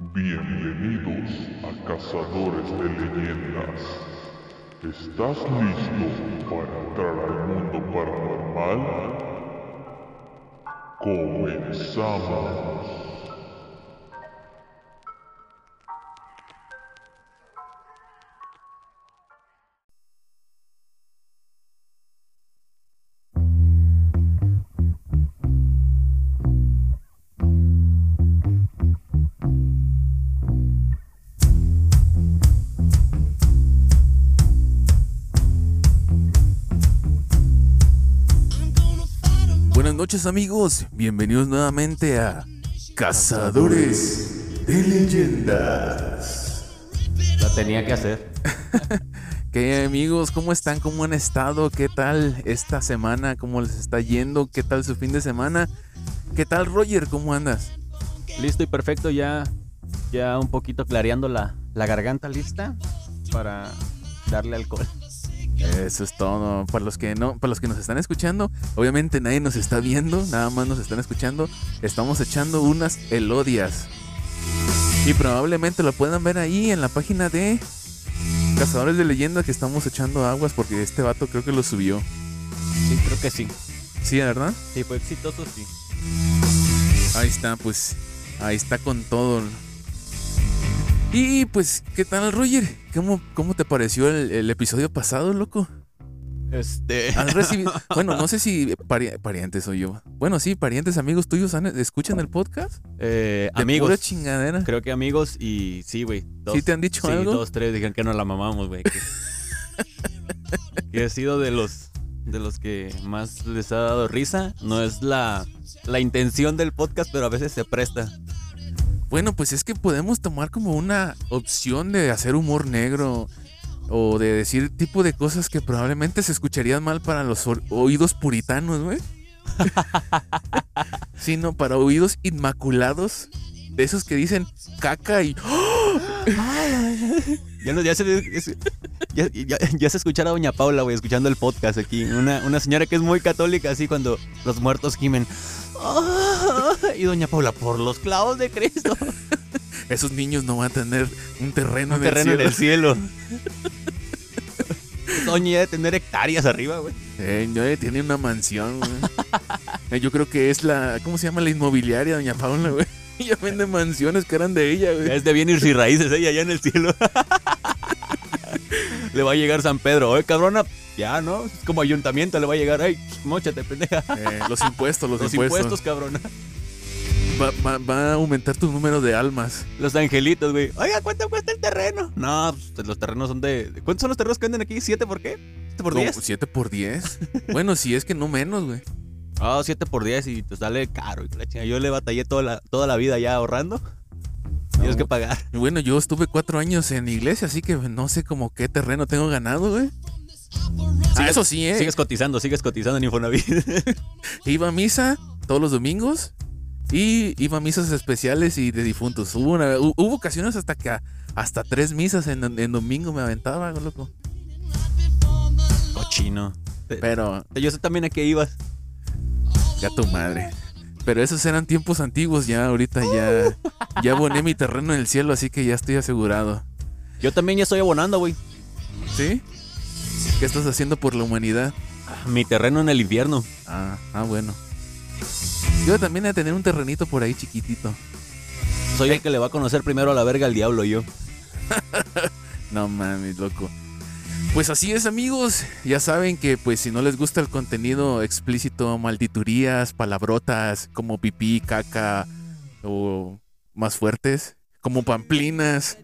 Bienvenidos a Cazadores de Leyendas. ¿Estás listo para entrar al mundo paranormal? Comenzamos. Noches amigos, bienvenidos nuevamente a Cazadores de Leyendas. La tenía que hacer. ¿Qué amigos? ¿Cómo están? ¿Cómo han estado? ¿Qué tal esta semana? ¿Cómo les está yendo? ¿Qué tal su fin de semana? ¿Qué tal Roger? ¿Cómo andas? Listo y perfecto, ya, ya un poquito clareando la, la garganta lista para darle alcohol. Eso es todo. Para los que no, para los que nos están escuchando, obviamente nadie nos está viendo, nada más nos están escuchando. Estamos echando unas elodias. Y probablemente lo puedan ver ahí en la página de Cazadores de Leyendas que estamos echando aguas porque este vato creo que lo subió. Sí, creo que sí. Sí, ¿verdad? Sí, fue exitoso, sí. Ahí está, pues. Ahí está con todo. Y pues, ¿qué tal, Roger? ¿Cómo, cómo te pareció el, el episodio pasado, loco? Este. ¿Has recibido? Bueno, no sé si pari- parientes soy yo. Bueno, sí, parientes, amigos tuyos han- escuchan el podcast. eh, De amigos. pura chingadera. Creo que amigos y sí, güey. ¿Sí te han dicho sí, algo? dos, tres dijeron que nos la mamamos, güey. Que, que he sido de los de los que más les ha dado risa. No es la, la intención del podcast, pero a veces se presta. Bueno, pues es que podemos tomar como una opción de hacer humor negro o de decir tipo de cosas que probablemente se escucharían mal para los oídos puritanos, güey. Sino para oídos inmaculados, de esos que dicen caca y Ya, no- ya se, ya, ya- ya se escuchara a Doña Paula, güey, escuchando el podcast aquí. Una, una señora que es muy católica, así cuando los muertos gimen. Y Doña Paula, por los clavos de Cristo. esos niños no van a tener un terreno, Un en el terreno en cielo. el cielo. Doña ya de tener hectáreas arriba, güey. Eh, eh, tiene una mansión, güey. Eh, Yo creo que es la. ¿Cómo se llama? La inmobiliaria, doña Paula, güey. Ella vende mansiones que eran de ella, güey. es de bienes y raíces ella allá en el cielo. le va a llegar San Pedro. Oye, cabrona, ya, ¿no? Es como ayuntamiento, le va a llegar. Ay, mochate, pendeja. Eh, los impuestos, los, Los impuestos. impuestos, cabrona. Va, va- va a aumentar tu número de almas. Los angelitos, güey. Oiga, ¿cuánto cuesta el terreno? No, pues los terrenos son de. ¿Cuántos son los terrenos que venden aquí? ¿Siete por qué? ¿Siete por diez? ¿Siete por 10? bueno, si es que no menos, güey. Ah, siete por diez y te sale caro. y. Yo le batallé toda la, toda la vida ya ahorrando. Tienes que pagar. Bueno, yo estuve cuatro años en iglesia, así que no sé como qué terreno tengo ganado, güey. Ah, eso sí, ¿eh? Sigues cotizando, sigues cotizando en Infonavit. Iba a misa todos los domingos y iba a misas especiales y de difuntos. Hubo, una- hubo ocasiones hasta que hasta tres misas en, en domingo me aventaba, loco. Cochino. Pero, Yo sé también a qué ibas. Ya tu madre. Pero esos eran tiempos antiguos, ya ahorita ya, ya aboné mi terreno en el cielo, así que ya estoy asegurado. Yo también ya estoy abonando, güey. ¿Sí? ¿Qué estás haciendo por la humanidad? Mi terreno en el infierno. Ah, ah, bueno. Yo también he de tener un terrenito por ahí chiquitito. Soy el que le va a conocer primero a la verga al diablo, yo. No mames, loco. Pues así es, amigos. Ya saben que pues si no les gusta el contenido explícito, malditurías, palabrotas como pipí, caca o más fuertes, como pamplinas,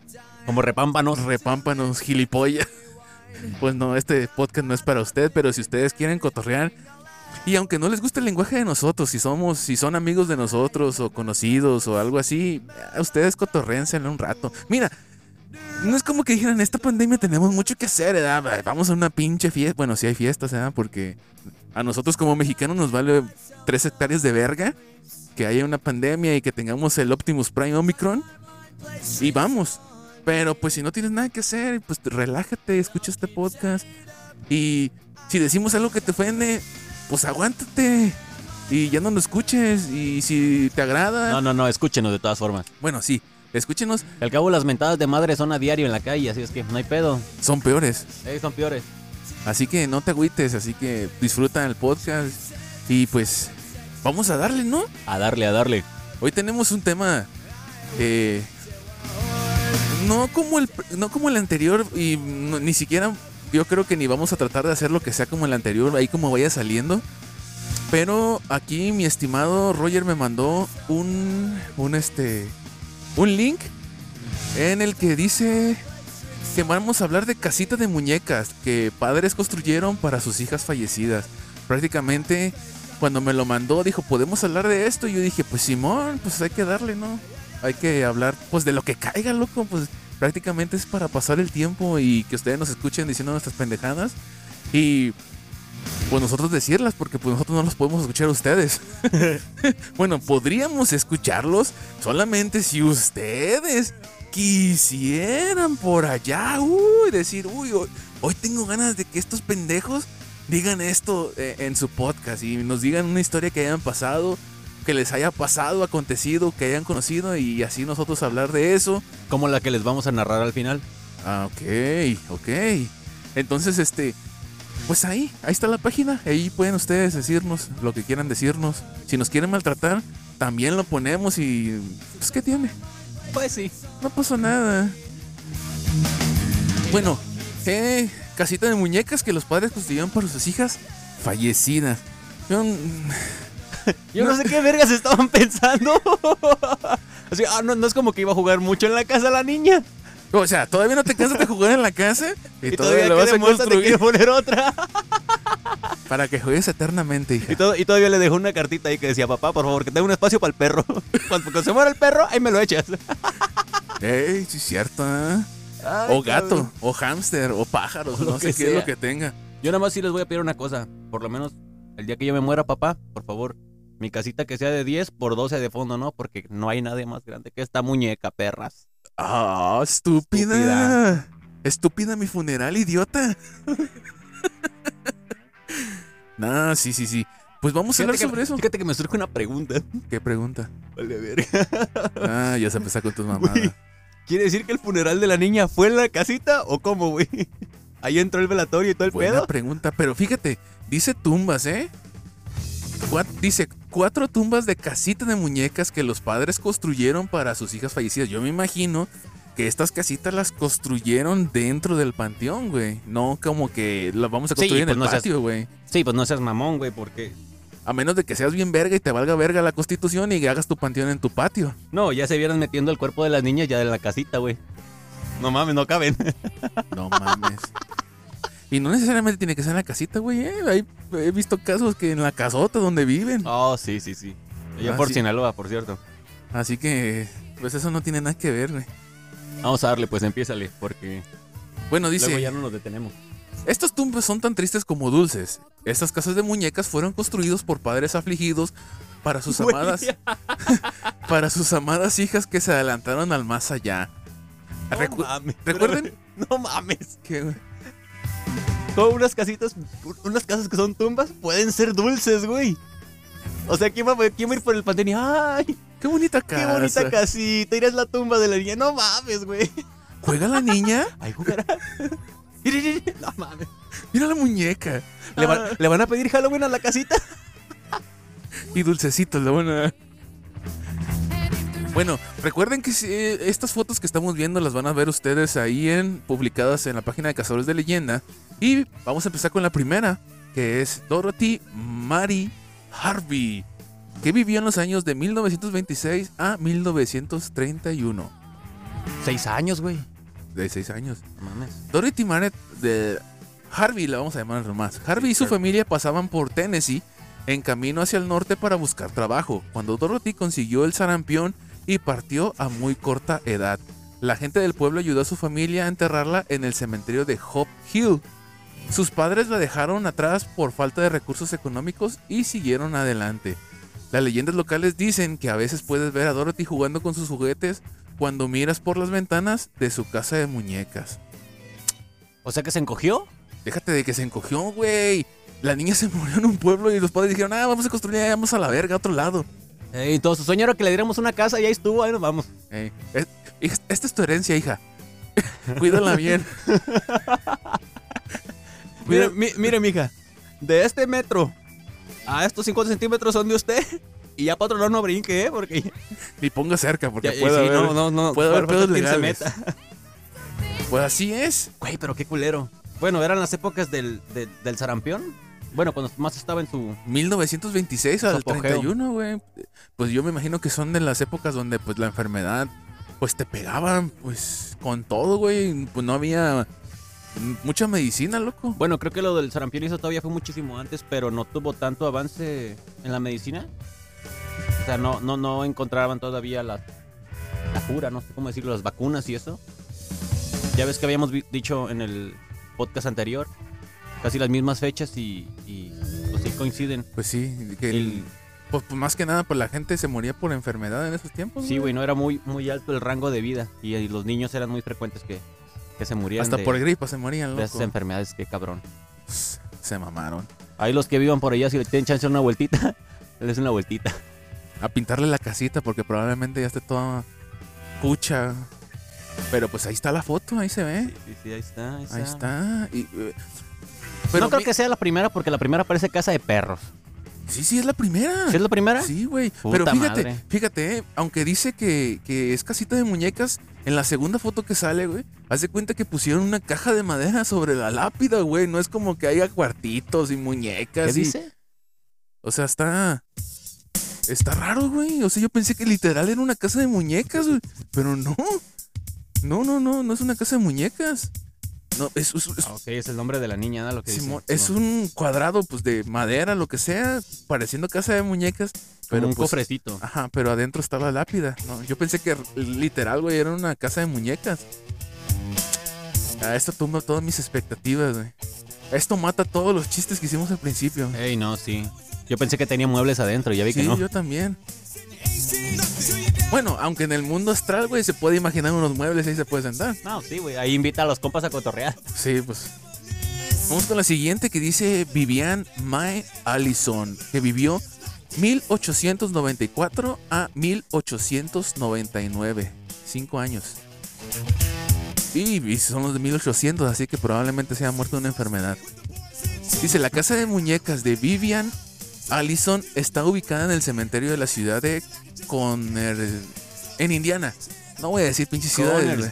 Como repámpanos. repámpanos, gilipollas. Pues no, este podcast no es para usted, pero si ustedes quieren cotorrear y aunque no les guste el lenguaje de nosotros, si somos, si son amigos de nosotros o conocidos o algo así, a ustedes cotorréenselo un rato. Mira, no es como que dijeran, esta pandemia tenemos mucho que hacer, ¿verdad? Vamos a una pinche fiesta. Bueno, sí hay fiestas, ¿verdad? Porque a nosotros como mexicanos nos vale tres hectáreas de verga que haya una pandemia y que tengamos el Optimus Prime Omicron. Y vamos. Pero pues si no tienes nada que hacer, pues relájate, escucha este podcast. Y si decimos algo que te ofende, pues aguántate. Y ya no lo escuches. Y si te agrada, No, no, no, escúchenos de todas formas. bueno, sí. Escúchenos, Al cabo, las mentadas de madre son a diario en la calle, así es que no hay pedo. son peores. Eh, son peores. Así que no te agüites, así que disfruta el podcast. Y pues, vamos a darle, ¿no? A darle, a darle. Hoy tenemos un tema eh, no como el no como el anterior y no- ni siquiera yo creo que ni vamos a tratar de hacer lo que sea como el anterior, ahí como vaya saliendo. Pero aquí mi estimado Roger me mandó un un este un link en el que dice que vamos a hablar de casitas de muñecas que padres construyeron para sus hijas fallecidas. Prácticamente cuando me lo mandó dijo, "¿Podemos hablar de esto?" Y yo dije, "Pues Simón, pues hay que darle, ¿no? Hay que hablar pues de lo que caiga, loco, pues prácticamente es para pasar el tiempo y que ustedes nos escuchen diciendo nuestras pendejadas y pues nosotros decirlas porque pues nosotros no los podemos escuchar a ustedes. bueno, podríamos escucharlos solamente si ustedes quisieran por allá, uy, decir, uy, hoy, hoy tengo ganas de que estos pendejos digan esto eh, en su podcast y nos digan una historia que hayan pasado, que les haya pasado, acontecido, que hayan conocido y así nosotros hablar de eso. Como la que les vamos a narrar al final. Ah, ok, ok. Entonces, este, pues ahí, ahí está la página. Ahí pueden ustedes decirnos lo que quieran decirnos. Si nos quieren maltratar, también lo ponemos y, pues, ¿qué tiene? Pues sí. No pasó nada. Bueno, eh, casita de muñecas que los padres construyeron para sus hijas fallecidas. Yo, no, sé qué vergas estaban pensando. Así, ah, no, no es como que iba a jugar mucho en la casa la niña. O sea, todavía no te cansas de jugar en la casa y, Y, todavía, todavía, le vas a demuestra te construir poner otra. para que juegues eternamente, hija. Y, y todavía le dejó una cartita ahí que decía, papá, por favor, que tenga un espacio para el perro. Cuando, cuando se muera el perro, ahí me lo echas. Ey, sí es cierto, ¿eh? O gato, o hámster, o pájaros, O lo no sé que qué es lo sea. que tenga. Yo nada más sí les voy a pedir una cosa. Por lo menos el día que yo me muera, papá, por favor, mi casita que sea de 10 por 12 de fondo, ¿no? Porque no hay nadie más grande que esta muñeca, perras. Ah, estúpida. Estúpida. Estúpida mi funeral, idiota. nah, sí, sí, sí. Pues vamos a hablar que- sobre eso. Fíjate que me surge una pregunta. ¿Qué pregunta? Vale, verga. Ah, ya se empezó con tus mamadas. ¿Quiere decir que el funeral de la niña fue en la casita o cómo, güey? Ahí entró el velatorio y todo el Buena pedo. pregunta, pero fíjate, dice tumbas, ¿eh? Cuat- dice cuatro tumbas de casita de muñecas que los padres construyeron para sus hijas fallecidas. Yo me imagino que estas casitas las construyeron dentro del panteón, güey. No como que las vamos a Sí, construir en pues el no seas- patio, güey. Sí, pues no seas mamón, güey, porque... A menos de que seas bien verga y te valga verga la constitución y hagas tu panteón en tu patio. No, ya se vieron metiendo el cuerpo de las niñas ya en la casita, güey. No mames, no caben. No mames. Y no necesariamente tiene que ser en la casita, güey. eh. Hay- he visto casos que en la casota donde viven. Oh, sí, sí, sí. Allá Ah, por sí. Sinaloa, por cierto. Así que, pues eso no tiene nada que ver, güey. Vamos a darle, pues empiézale, porque Bueno, luego dice, ya no nos detenemos. estos tumbas son tan tristes como dulces. Estas casas de muñecas fueron construidos por padres afligidos para sus Güey. amadas, para sus amadas hijas que se adelantaron al más allá. No Recu- mames. ¿recuerden? pero, no mames. ¿Qué, güey? Como unas casitas, unas casas que son tumbas, pueden ser dulces, güey. O sea, ¿quién va, quién va a ir por el panteón y, ay, Qué bonita qué casa. bonita casita, irás la tumba de la niña. No mames, güey. ¿Juega la niña? Ahí jugará. No mames. Mira la muñeca. ¿Le, van- ¿Le van a pedir Halloween a la casita? Y dulcecitos, la buena. Bueno, recuerden que eh, estas fotos que estamos viendo las van a ver ustedes ahí en publicadas en la página de Cazadores de Leyenda. Y vamos a empezar con la primera, que es Dorothy Mary Harvey, que vivió en los años de 1926 a 1931. Seis años, güey. De 6 años. Mames. Dorothy Maret de Harvey, la vamos a llamar nomás. Harvey y su familia pasaban por Tennessee en camino hacia el norte para buscar trabajo, cuando Dorothy consiguió el sarampión y partió a muy corta edad. La gente del pueblo ayudó a su familia a enterrarla en el cementerio de Hope Hill. Sus padres la dejaron atrás por falta de recursos económicos y siguieron adelante. Las leyendas locales dicen que a veces puedes ver a Dorothy jugando con sus juguetes cuando miras por las ventanas de su casa de muñecas. O sea que se encogió. Déjate de que se encogió, güey. La niña se murió en un pueblo y los padres dijeron, ah, vamos a construir, vamos a la verga, a otro lado. Ey, todo su sueño era que le diéramos una casa y ahí estuvo, ahí nos vamos. Ey, es- Hija, esta es tu herencia, hija. Cuídala bien. Mire, mi- mire, mija. De este metro a estos 50 centímetros son de usted. Y ya para otro lado no brinque, ¿eh? Porque Ni ponga cerca porque ya- puede sí, haber. no, no, no. puede haber pedos ¿quién se legales. meta? Pues así es. Güey, pero qué culero. Bueno, eran las épocas del, del, del sarampión. Bueno, cuando más estaba en su. 1926 al apogeo. 31, güey. Pues yo me imagino que son de las épocas donde pues la enfermedad pues te pegaban pues con todo, güey. Pues no había mucha medicina, loco. Bueno, creo que lo del sarampión y eso todavía fue muchísimo antes, pero no tuvo tanto avance en la medicina. O sea, no, no, no encontraban todavía la, la cura, no sé cómo decirlo, las vacunas y eso. Ya ves que habíamos dicho en el podcast anterior, casi las mismas fechas y, y pues sí coinciden. Pues sí, que el- El- pues, pues, más que nada pues la gente se moría por enfermedad en esos tiempos. sí, güey, no era muy, muy alto el rango de vida y, y los niños eran muy frecuentes que, que se murieran Hasta de, por gripa se morían, de esas loco. enfermedades, qué cabrón. Se mamaron. Ahí los que vivan por allá, si le tienen chance de una vueltita, les una vueltita. A pintarle la casita porque probablemente ya esté toda cucha. Pero pues ahí está la foto, ahí se ve. Sí, sí, ahí está. Ahí está. Ahí está. Y, eh, no creo mi- que sea la primera porque la primera parece casa de perros. Sí, sí, es la primera. ¿Sí es la primera? Sí, güey. Pero fíjate, madre. fíjate, eh, aunque dice que, que es casita de muñecas, en la segunda foto que sale, güey, hace cuenta que pusieron una caja de madera sobre la lápida, güey. No es como que haya cuartitos y muñecas. ¿Qué y- dice? O sea, está. Está raro, güey. O sea, yo pensé que literal era una casa de muñecas, güey. Pero no. No, no, no, no es una casa de muñecas. No, es, es- es- Ah, ok, es el nombre de la niña, ¿no? Lo que dice. Simón, es un cuadrado, pues, de madera, lo que sea, pareciendo casa de muñecas. como Pero un pues, cofrecito. Ajá, pero adentro está la lápida. No, yo pensé que literal, güey, era una casa de muñecas. Ah, esto tumba todas mis expectativas, güey. Esto mata todos los chistes que hicimos al principio. Ey, no, sí. Yo pensé que tenía muebles adentro, ya vi Sí, que no. yo también. Bueno, aunque en el mundo astral, güey, se puede imaginar unos muebles y ahí se puede sentar. No, sí, güey. Ahí invita a los compas a cotorrear. Sí, pues. Vamos con la siguiente que dice Vivian Mae Allison, que vivió 1894 a 1899. Cinco años. Y, y son los de 1800, así que probablemente se haya muerto de una enfermedad. Dice, la casa de muñecas de Vivian Allison está ubicada en el cementerio de la ciudad de Conner... en Indiana. No voy a decir pinches ciudades.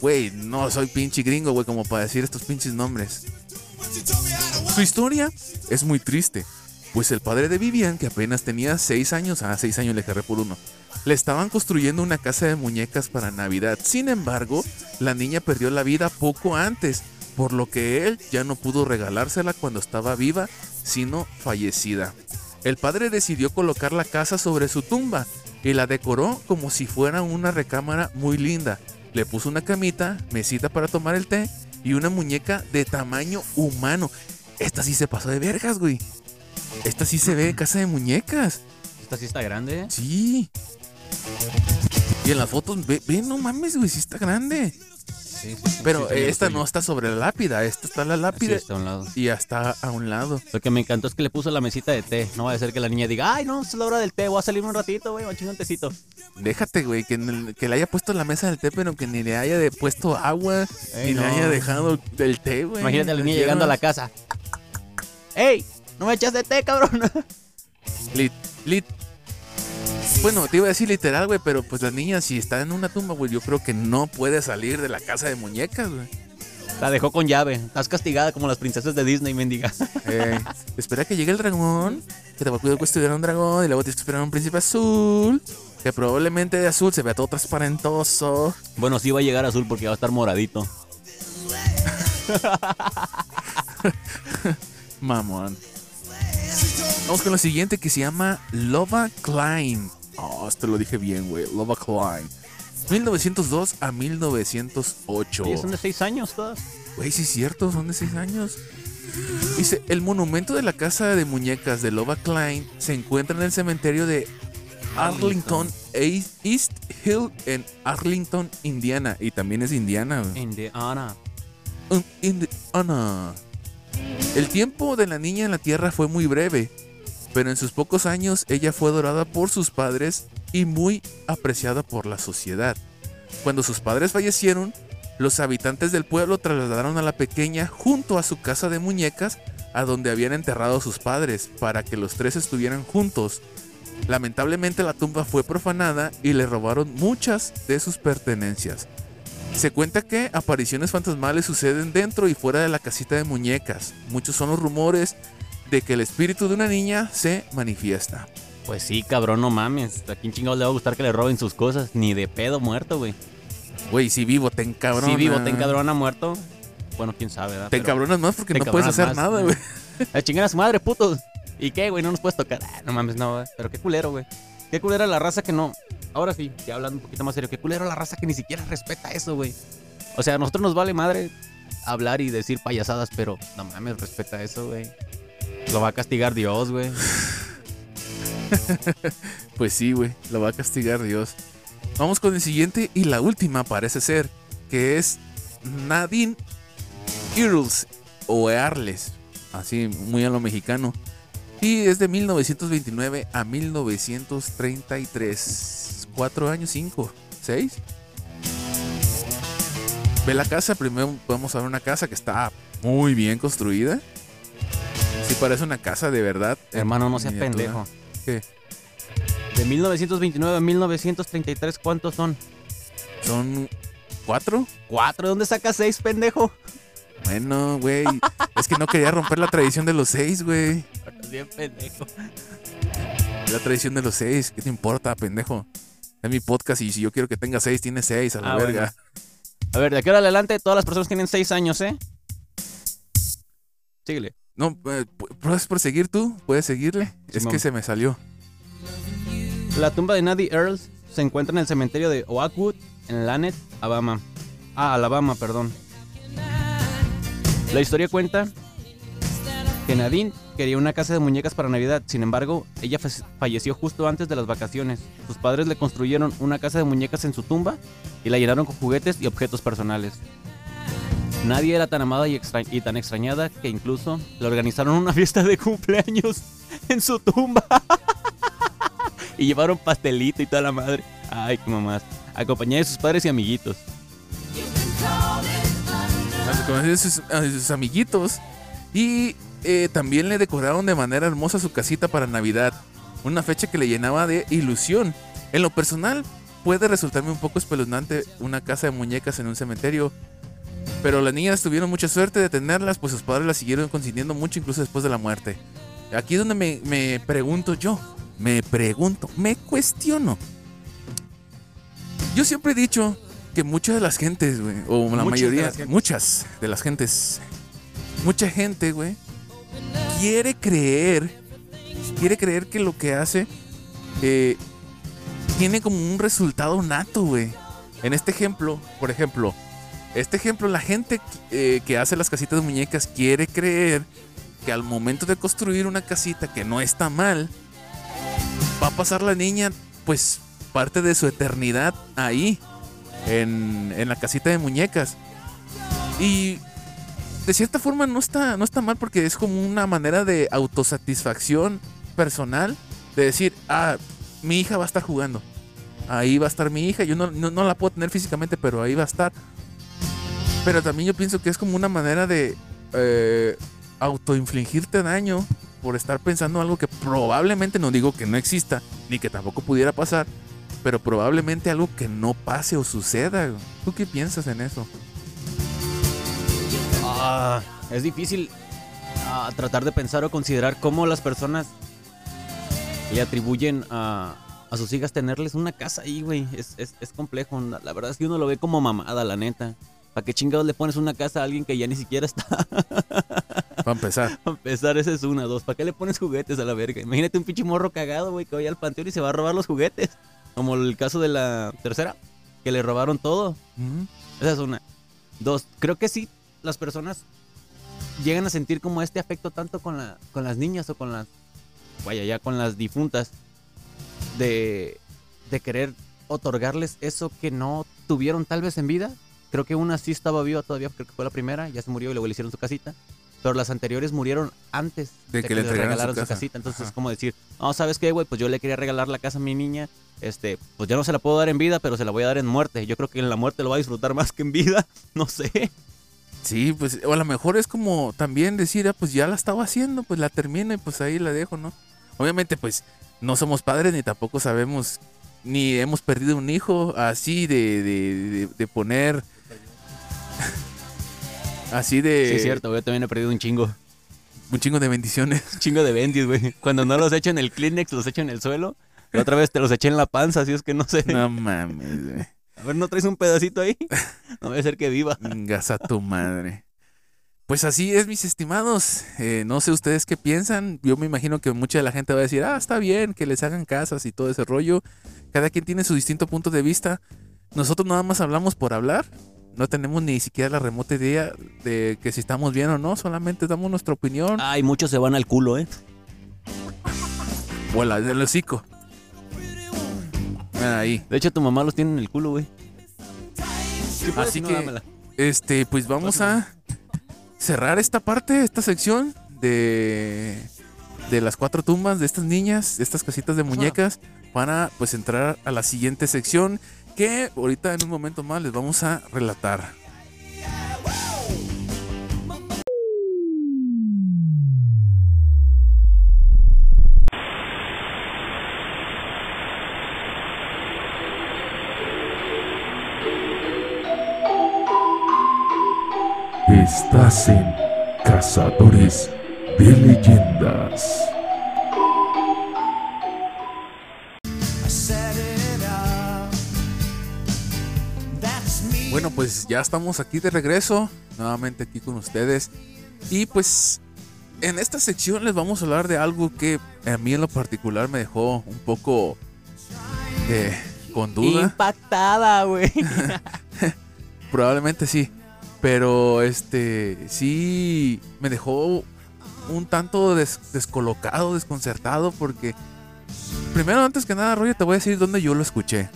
güey. No soy pinche gringo, güey, como para decir estos pinches nombres. Su historia es muy triste, pues el padre de Vivian, que apenas tenía 6 años, ah, 6 años le agarré por uno, le estaban construyendo una casa de muñecas para Navidad. Sin embargo, la niña perdió la vida poco antes, por lo que él ya no pudo regalársela cuando estaba viva, sino fallecida. El padre decidió colocar la casa sobre su tumba y la decoró como si fuera una recámara muy linda. Le puso una camita, mesita para tomar el té y una muñeca de tamaño humano. Esta sí se pasó de vergas, güey. Esta sí se ve casa de muñecas. Esta sí está grande, ¿eh? Sí. Y en las fotos, ve, ve, no mames, güey, sí está grande. Sí, sí, sí, Pero sí, esta no está sobre la lápida, esta está la lápida está a un lado. y está a un lado. Lo que me encantó es que le puso la mesita de té. No va a ser que la niña diga, ay, no, es la hora del té, voy a salir un ratito, güey, un tecito. Déjate, güey, que, el- le haya puesto la mesa del té, pero que ni le haya de- puesto agua, Ey, ni le haya dejado del té, güey. Imagínate a la niña llegando a la casa. ¡Ey! ¿No me echas de té, cabrón? Lit, lit. Bueno, te iba a decir literal, güey, pero pues la niña si está en una tumba, güey, yo creo que no puede salir de la casa de muñecas, güey. La dejó con llave. Estás castigada como las princesas de Disney, mendiga. Eh, espera que llegue el dragón, que te va a cuidar que estuviera un dragón, y luego tienes que esperar a un príncipe azul, que probablemente de azul se vea todo transparentoso. Bueno, sí va a llegar azul porque va a estar moradito. Mamón. Vamos con lo siguiente que se llama Lova Klein. Oh, esto lo dije bien, güey. Lova Klein. 1902 a 1908. Sí, son de seis años todas. Güey, sí es cierto, son de 6 años. Dice, el monumento de la casa de muñecas de Lova Klein se encuentra en el cementerio de Arlington East Hill en Arlington, Indiana. Y también es Indiana. Indiana. Indiana. El tiempo de la niña en la tierra fue muy breve, pero en sus pocos años ella fue adorada por sus padres y muy apreciada por la sociedad. Cuando sus padres fallecieron, los habitantes del pueblo trasladaron a la pequeña junto a su casa de muñecas a donde habían enterrado a sus padres para que los tres estuvieran juntos. Lamentablemente la tumba fue profanada y le robaron muchas de sus pertenencias. Se cuenta que apariciones fantasmales suceden dentro y fuera de la casita de muñecas. Muchos son los rumores de que el espíritu de una niña se manifiesta. Pues sí, cabrón, no mames. ¿A quién chingados le va a gustar que le roben sus cosas? Ni de pedo muerto, güey. Güey, si vivo te encabrona. Si vivo te encadrona muerto. Bueno, quién sabe, ¿verdad? Te encabronas más porque no puedes hacer más. nada, güey. A chingar a su madre, putos. ¿Y qué, güey? No nos puedes tocar. Ah, no mames, no, güey. Pero qué culero, güey. Qué culera la raza que no. Ahora sí, ya hablando un poquito más serio. Qué culero la raza que ni siquiera respeta eso, güey. O sea, a nosotros nos vale madre hablar y decir payasadas, pero no mames, respeta eso, güey. Lo va a castigar Dios, güey. Pues sí, güey, lo va a castigar Dios. Vamos con el siguiente y la última parece ser, que es Nadine Earls o Earles, así muy a lo mexicano. Y es de 1929 a 1933. Cuatro años, cinco, seis. Ve la casa, primero podemos ver una casa que está muy bien construida. Parece una casa de verdad. Hermano, no seas pendejo. ¿Qué? De 1929 a 1933, ¿cuántos son? ¿Son cuatro? ¿Cuatro? ¿De dónde sacas seis, pendejo? Bueno, güey. es que no quería romper la tradición de los seis, güey. Bien pendejo. La tradición de los seis. ¿Qué te importa, pendejo? Es mi podcast y si yo quiero que tenga seis, tiene seis, a la Ah, verga. A ver, de aquí ahora adelante, todas las personas tienen seis años, ¿eh? Síguele. No, eh, pu- ¿puedes proseguir tú? ¿Puedes seguirle? es que se me salió. La tumba de Nadie Earls se encuentra en el cementerio de Oakwood, en Lanett, Alabama. Ah, Alabama, perdón. La historia cuenta que Nadine quería una casa de muñecas para Navidad, sin embargo, ella fa- falleció justo antes de las vacaciones. Sus padres le construyeron una casa de muñecas en su tumba y la llenaron con juguetes y objetos personales. Nadie era tan amada y, tan extrañada que incluso le organizaron una fiesta de cumpleaños en su tumba. y llevaron pastelito y toda la madre. Ay, qué mamás. Acompañada de sus padres y amiguitos. Así como a sus, a sus amiguitos. Y eh, también le decoraron de manera hermosa su casita para Navidad. Una fecha que le llenaba de ilusión. En lo personal, puede resultarme un poco espeluznante una casa de muñecas en un cementerio. Pero las niñas tuvieron mucha suerte de tenerlas, pues sus padres las siguieron consintiendo mucho incluso después de la muerte. Aquí es donde me, me pregunto yo, me pregunto, me cuestiono. Yo siempre he dicho que muchas de las gentes, güey, o la Muchas de mayoría, gentes. muchas de las gentes, mucha gente, güey, quiere creer, quiere creer que lo que hace eh, tiene como un resultado nato, güey. En este ejemplo, por ejemplo, este ejemplo, la gente eh, que hace las casitas de muñecas quiere creer que al momento de construir una casita que no está mal, va a pasar la niña, pues, parte de su eternidad ahí, en, en la casita de muñecas. Y de cierta forma no está, no está mal porque es como una manera de autosatisfacción personal, de decir, ah, mi hija va a estar jugando. Ahí va a estar mi hija, yo no, no, no la puedo tener físicamente, pero ahí va a estar. Pero también yo pienso que es como una manera de eh, autoinfligirte daño por estar pensando algo que probablemente no digo que no exista, ni que tampoco pudiera pasar, pero probablemente algo que no pase o suceda. ¿Tú qué piensas en eso? Ah, es difícil ah, tratar de pensar o considerar cómo las personas le atribuyen a, a sus hijas tenerles una casa ahí, güey. Es, es, es complejo. La verdad es que uno lo ve como mamada, la neta. ¿Para qué chingados le pones una casa a alguien que ya ni siquiera está? Para empezar. A empezar, esa es una. Dos, ¿para qué le pones juguetes a la verga? Imagínate un pinche morro cagado, güey, que vaya al panteón y se va a robar los juguetes. Como el caso de la tercera, que le robaron todo. Esa es una. Dos, creo que sí, las personas llegan a sentir como este afecto tanto con, la, con las niñas o con las, vaya, ya con las difuntas, de, de querer otorgarles eso que no tuvieron tal vez en vida. Creo que una sí estaba viva todavía, creo que fue la primera, ya se murió y luego le hicieron su casita. pero las anteriores murieron antes De que le entregaran su casa. casita. Entonces Ajá. es como decir, no, ¿sabes qué, güey? Pues yo le quería regalar la casa a mi niña. Este, pues ya no se la puedo dar en vida, pero se la voy a dar en muerte. Yo creo que en la muerte lo va a disfrutar más que en vida. No sé. Sí, pues, o a lo mejor es como también decir, ah, pues ya la estaba haciendo, pues la termino y pues ahí la dejo, ¿no? Obviamente, pues no somos padres ni tampoco sabemos, ni hemos perdido un hijo así de, de, de- de poner. Así de. Sí, es cierto. Yo también he perdido un chingo. Un chingo de bendiciones. Un chingo de bendis, güey. Cuando no los echo en el Kleenex, los echo en el suelo. La otra vez te los eché en la panza, así es que no sé. No mames, güey. A ver, ¿no traes un pedacito ahí? No voy a ser que viva. Gas a tu madre. Pues así es, mis estimados. Eh, no sé ustedes qué piensan. Yo me imagino que mucha de la gente va a decir, ah, está bien, que les hagan casas y todo ese rollo. Cada quien tiene su distinto punto de vista. Nosotros nada más hablamos por hablar. No tenemos ni siquiera la remota idea de que si estamos bien o no. Solamente damos nuestra opinión. Ay, muchos se van al culo, ¿eh? O la del hocico. Ah, Ahí. De hecho, tu mamá los tiene en el culo, güey. Sí, Así no, que- dámela. Este, pues vamos a cerrar esta parte, esta sección de, de las cuatro tumbas de estas niñas, de estas casitas de muñecas, para pues entrar a la siguiente sección que ahorita en un momento más les vamos a relatar. Estás en Cazadores de Leyendas. Bueno, pues ya estamos aquí de regreso, nuevamente aquí con ustedes. Y pues en esta sección les vamos a hablar de algo que a mí en lo particular me dejó un poco eh, con duda. Impactada, güey. Probablemente sí. Pero este sí me dejó un tanto des- descolocado, desconcertado, porque primero, antes que nada, Roger, te voy a decir dónde yo lo escuché.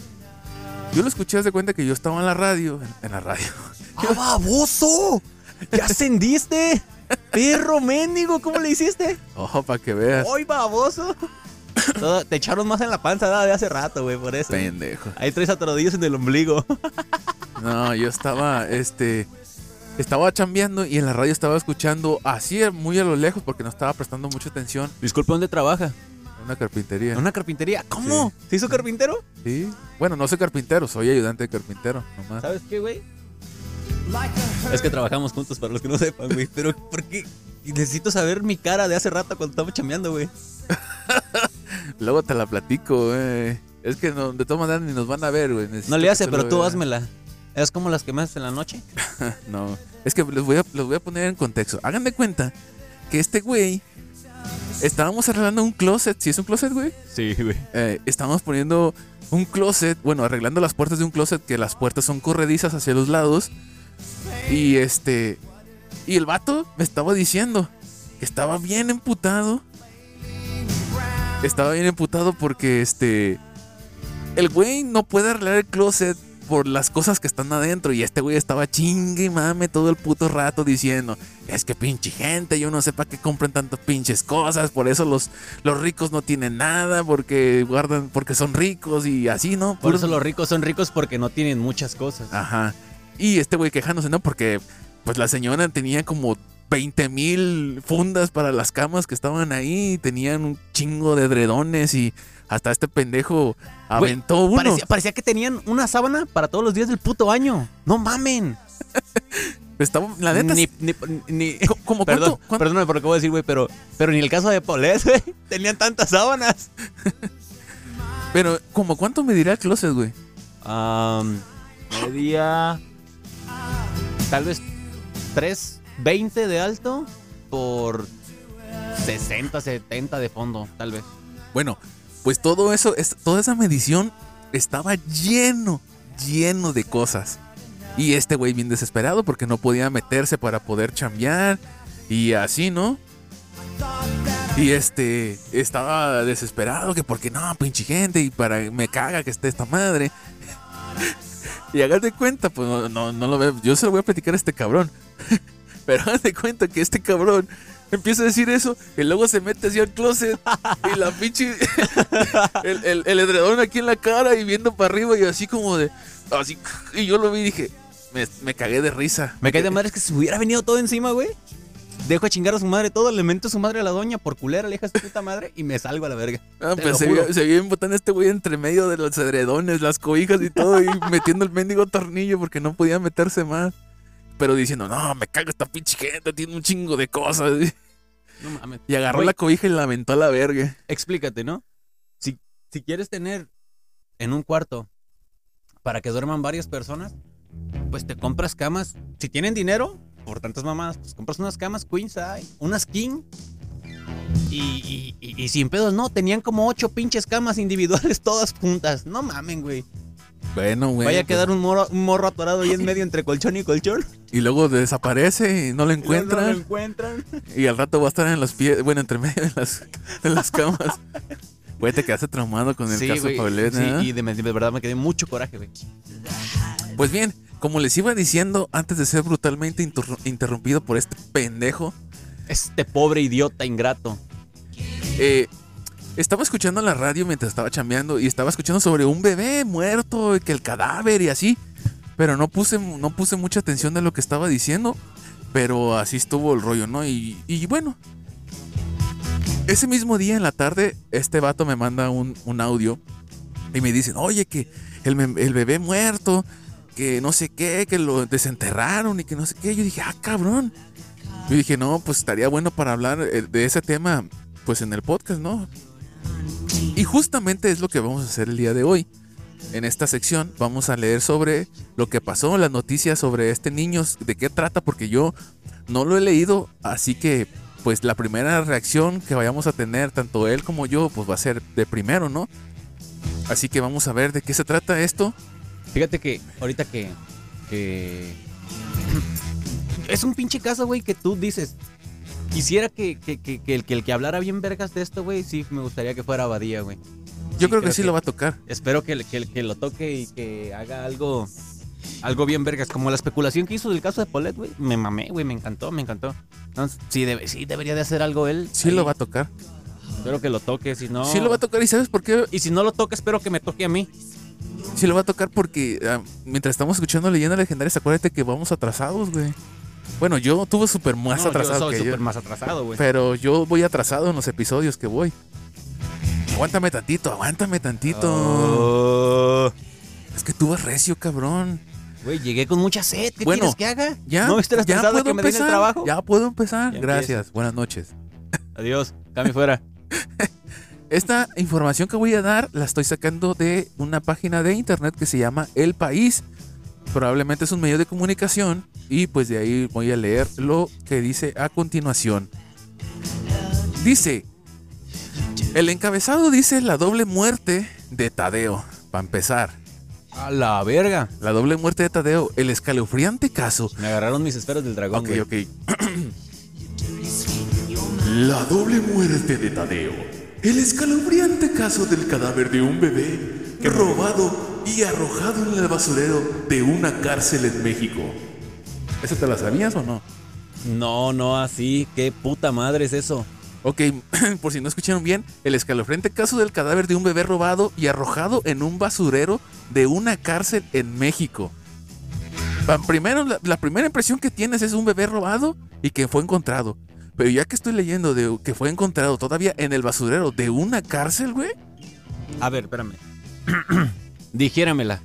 Yo lo escuché, haz de cuenta que yo estaba en la radio, en, en la radio. ¡Ah, baboso! ¡Ya ascendiste! ¡Perro mendigo! ¿Cómo le hiciste? Ojo, para que veas. ¡Ay, baboso! Todo- te echaron más en la panza ¿verdad? de hace rato, güey, por eso. Pendejo. Ahí traes atorodillos en el ombligo. No, yo estaba, este, estaba chambeando y en la radio estaba escuchando así muy a lo lejos porque no estaba prestando mucha atención Disculpe, ¿dónde trabaja? Una carpintería. ¿En una carpintería? ¿Cómo? ¿Se hizo carpintero? Sí. Bueno, no soy carpintero, soy ayudante de carpintero, nomás. ¿Sabes qué, güey? Es que trabajamos juntos, para los que no sepan, güey. Pero, ¿por qué? Y Necesito saber mi cara de hace rato cuando estaba chambeando, güey. Luego te la platico, güey. Es que no, de todas maneras ni nos van a ver, güey. Necesito No le que hace, pero tú vean. házmela. Es como las que me haces en la noche. No, es que les voy, a, les voy a poner en contexto. Hagan de cuenta que este güey. Estábamos arreglando un closet. ¿Sí es un closet, güey? Sí, güey. Eh, estábamos poniendo un closet. Bueno, arreglando las puertas de un closet. Que las puertas son corredizas hacia los lados. Y este. Y el vato me estaba diciendo que estaba bien emputado. Estaba bien emputado porque este. El güey no puede arreglar el closet por las cosas que están adentro. Y este güey estaba chingue y mame todo el puto rato diciendo: Es que pinche gente, yo no sé para qué compran tantas pinches cosas. Por eso los, los ricos no tienen nada, porque guardan, porque son ricos y así, ¿no? Por eso los ricos son ricos porque no tienen muchas cosas. Ajá. Y este güey quejándose, ¿no? Porque pues la señora tenía como 20 mil fundas para las camas que estaban ahí. Tenían un chingo de edredones y hasta este pendejo aventó uno. Parecía, parecía que tenían una sábana para todos los días del puto año. No mamen. Estaba, la neta, Ni, ni, ni- co- como Perdón, cuánto, cuánto- perdóname por lo que voy a decir, güey, pero, pero ni el caso de Paulette, güey. Tenían tantas sábanas. pero como cuánto me dirá el closet, güey. Am, medía tal vez 320 de alto por 60, 70 de fondo, tal vez. Bueno, pues todo eso, es, toda esa medición estaba lleno, lleno de cosas. Y este güey bien desesperado porque no podía meterse para poder chambear y así, ¿no? Y este estaba desesperado que porque no, pinche gente, y para me caga que esté esta madre. y hagas de cuenta, pues no, no, no lo veo. Yo se lo voy a platicar a este cabrón. Pero de cuenta que este cabrón empieza a decir eso y luego se mete hacia el closet y la pinche. el, el, el edredón aquí en la cara y viendo para arriba y así como de. Así. Y yo lo vi y dije. Me, me cagué de risa. Me cae de madre es que se hubiera venido todo encima, güey. Dejo a chingar a su madre todo, le mento a su madre a la doña por culera, le deja a su puta madre y me salgo a la verga. Ah, pues se vio, se vio botán este güey entre medio de los edredones, las cobijas y todo, y metiendo el mendigo tornillo porque no podía meterse más. Pero diciendo, no, me cago esta pinche gente, tiene un chingo de cosas. No mames. Y agarró la cobija y la aventó a la verga. Explícate, ¿no? Si, si quieres tener en un cuarto para que duerman varias personas, pues te compras camas. Si tienen dinero, por tantas mamadas, pues compras unas camas queen size, unas king. Y, y, y- y sin pedos, no, tenían como ocho pinches camas individuales todas juntas. No mamen, güey. Bueno, güey. Vaya a pues, quedar un morro, un morro atorado ahí en medio entre colchón y colchón. Y luego desaparece y no lo No lo encuentran. encuentran. Y al rato va a estar en los pies, bueno, entre medio de las, de las camas. Güey, te quedaste traumado con el Sí, caso güey. Paulette, Sí, ¿eh? y de, de verdad me quedé mucho coraje, güey. Pues bien, como les iba diciendo antes de ser brutalmente interru- interrumpido por este pendejo, Este pobre idiota ingrato. eh, estaba escuchando la radio mientras estaba chambeando y estaba escuchando sobre un bebé muerto, y que el cadáver y así. Pero no puse, no puse mucha atención de lo que estaba diciendo. Pero así estuvo el rollo, ¿no? Y, bueno. Ese mismo día en la tarde, este vato me manda un, audio y me dicen, oye, que el, el bebé muerto, que no sé qué, que lo desenterraron y que no sé qué. Yo dije, ah, cabrón. Yo dije, no, pues estaría bueno para hablar eh, de ese tema, pues en el podcast, ¿no? Y justamente es lo que vamos a hacer el día de hoy. En esta sección vamos a leer sobre lo que pasó, las noticias sobre este niño, de qué trata, porque yo no lo he leído, así que pues la primera reacción que vayamos a tener, tanto él como yo, pues va a ser de primero, ¿no? Así que vamos a ver de qué se trata esto. Fíjate que ahorita que. que... es un pinche caso, güey, que tú dices. Quisiera que, que, que- que el, que el que hablara bien vergas de esto, güey, sí me gustaría que fuera Abadía, güey. Yo creo que sí lo va a tocar. Espero que, que, que lo toque y que haga algo. Algo bien vergas. Como la especulación que hizo del caso de Paulette, güey. Me mamé, güey. Me encantó, me encantó. Entonces, sí, debe- sí debería de hacer algo él. Sí ahí. lo va a tocar. Espero que lo toque, si no. Sí lo va a tocar y ¿sabes por qué? Y si no lo toca, espero que me toque a mí. Sí lo va a tocar porque ah, mientras estamos escuchando leyendas legendarias, acuérdate que vamos atrasados, güey. Bueno, yo estuve súper más No, yo atrasado soy que súper yo. más atrasado, güey. Pero yo voy atrasado en los episodios que voy. Aguántame tantito, aguántame tantito. Oh. Es que tú vas recio, cabrón. Güey, llegué con mucha sed. ¿Qué Bueno, quieres que haga? Ya, ¿No viste la ya puedo que me den el empezar. trabajo? Ya puedo empezar. Ya Gracias. Buenas noches. Adiós. Cambio fuera. Esta información que voy a dar la estoy sacando de una página de internet que se llama El País. Probablemente es un medio de comunicación y pues de ahí voy a leer lo que dice a continuación. Dice, el encabezado dice la doble muerte de Tadeo. Para empezar, A la verga. la doble muerte de Tadeo, el escalofriante caso Me agarraron mis esferas del dragón, Ok, güey. ok. La doble muerte de Tadeo. El escalofriante caso del cadáver de un bebé robado y arrojado en el basurero de una cárcel en México. ¿Eso te la sabías o no? No, no así. ¿Qué puta madre es eso? Ok, por si no escucharon bien, el escalofriante caso del cadáver de un bebé robado y arrojado en un basurero de una cárcel en México. Primero, la, la primera impresión que tienes es un bebé robado y que fue encontrado. Pero ya que estoy leyendo de que fue encontrado todavía en el basurero de una cárcel, güey. A ver, espérame. Dijéramela.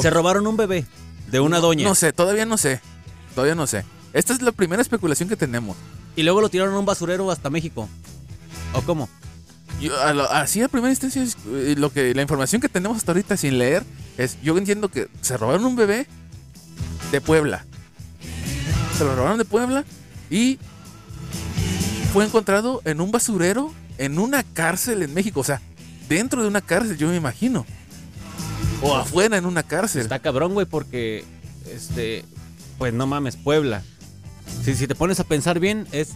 Se robaron un bebé de una doña. No sé, todavía no sé. Todavía no sé. Esta es la primera especulación que tenemos. Y luego lo tiraron a un basurero hasta México. ¿O cómo? Yo, a lo- así a primera instancia, es, eh, lo que, la información que tenemos hasta ahorita sin leer es, yo entiendo que se robaron un bebé de Puebla. Se lo robaron de Puebla y fue encontrado en un basurero en una cárcel en México. O sea, dentro de una cárcel, yo me imagino. O afuera en una cárcel. Está cabrón, güey, porque. Este. Pues no mames, Puebla. Si, si te pones a pensar bien, es.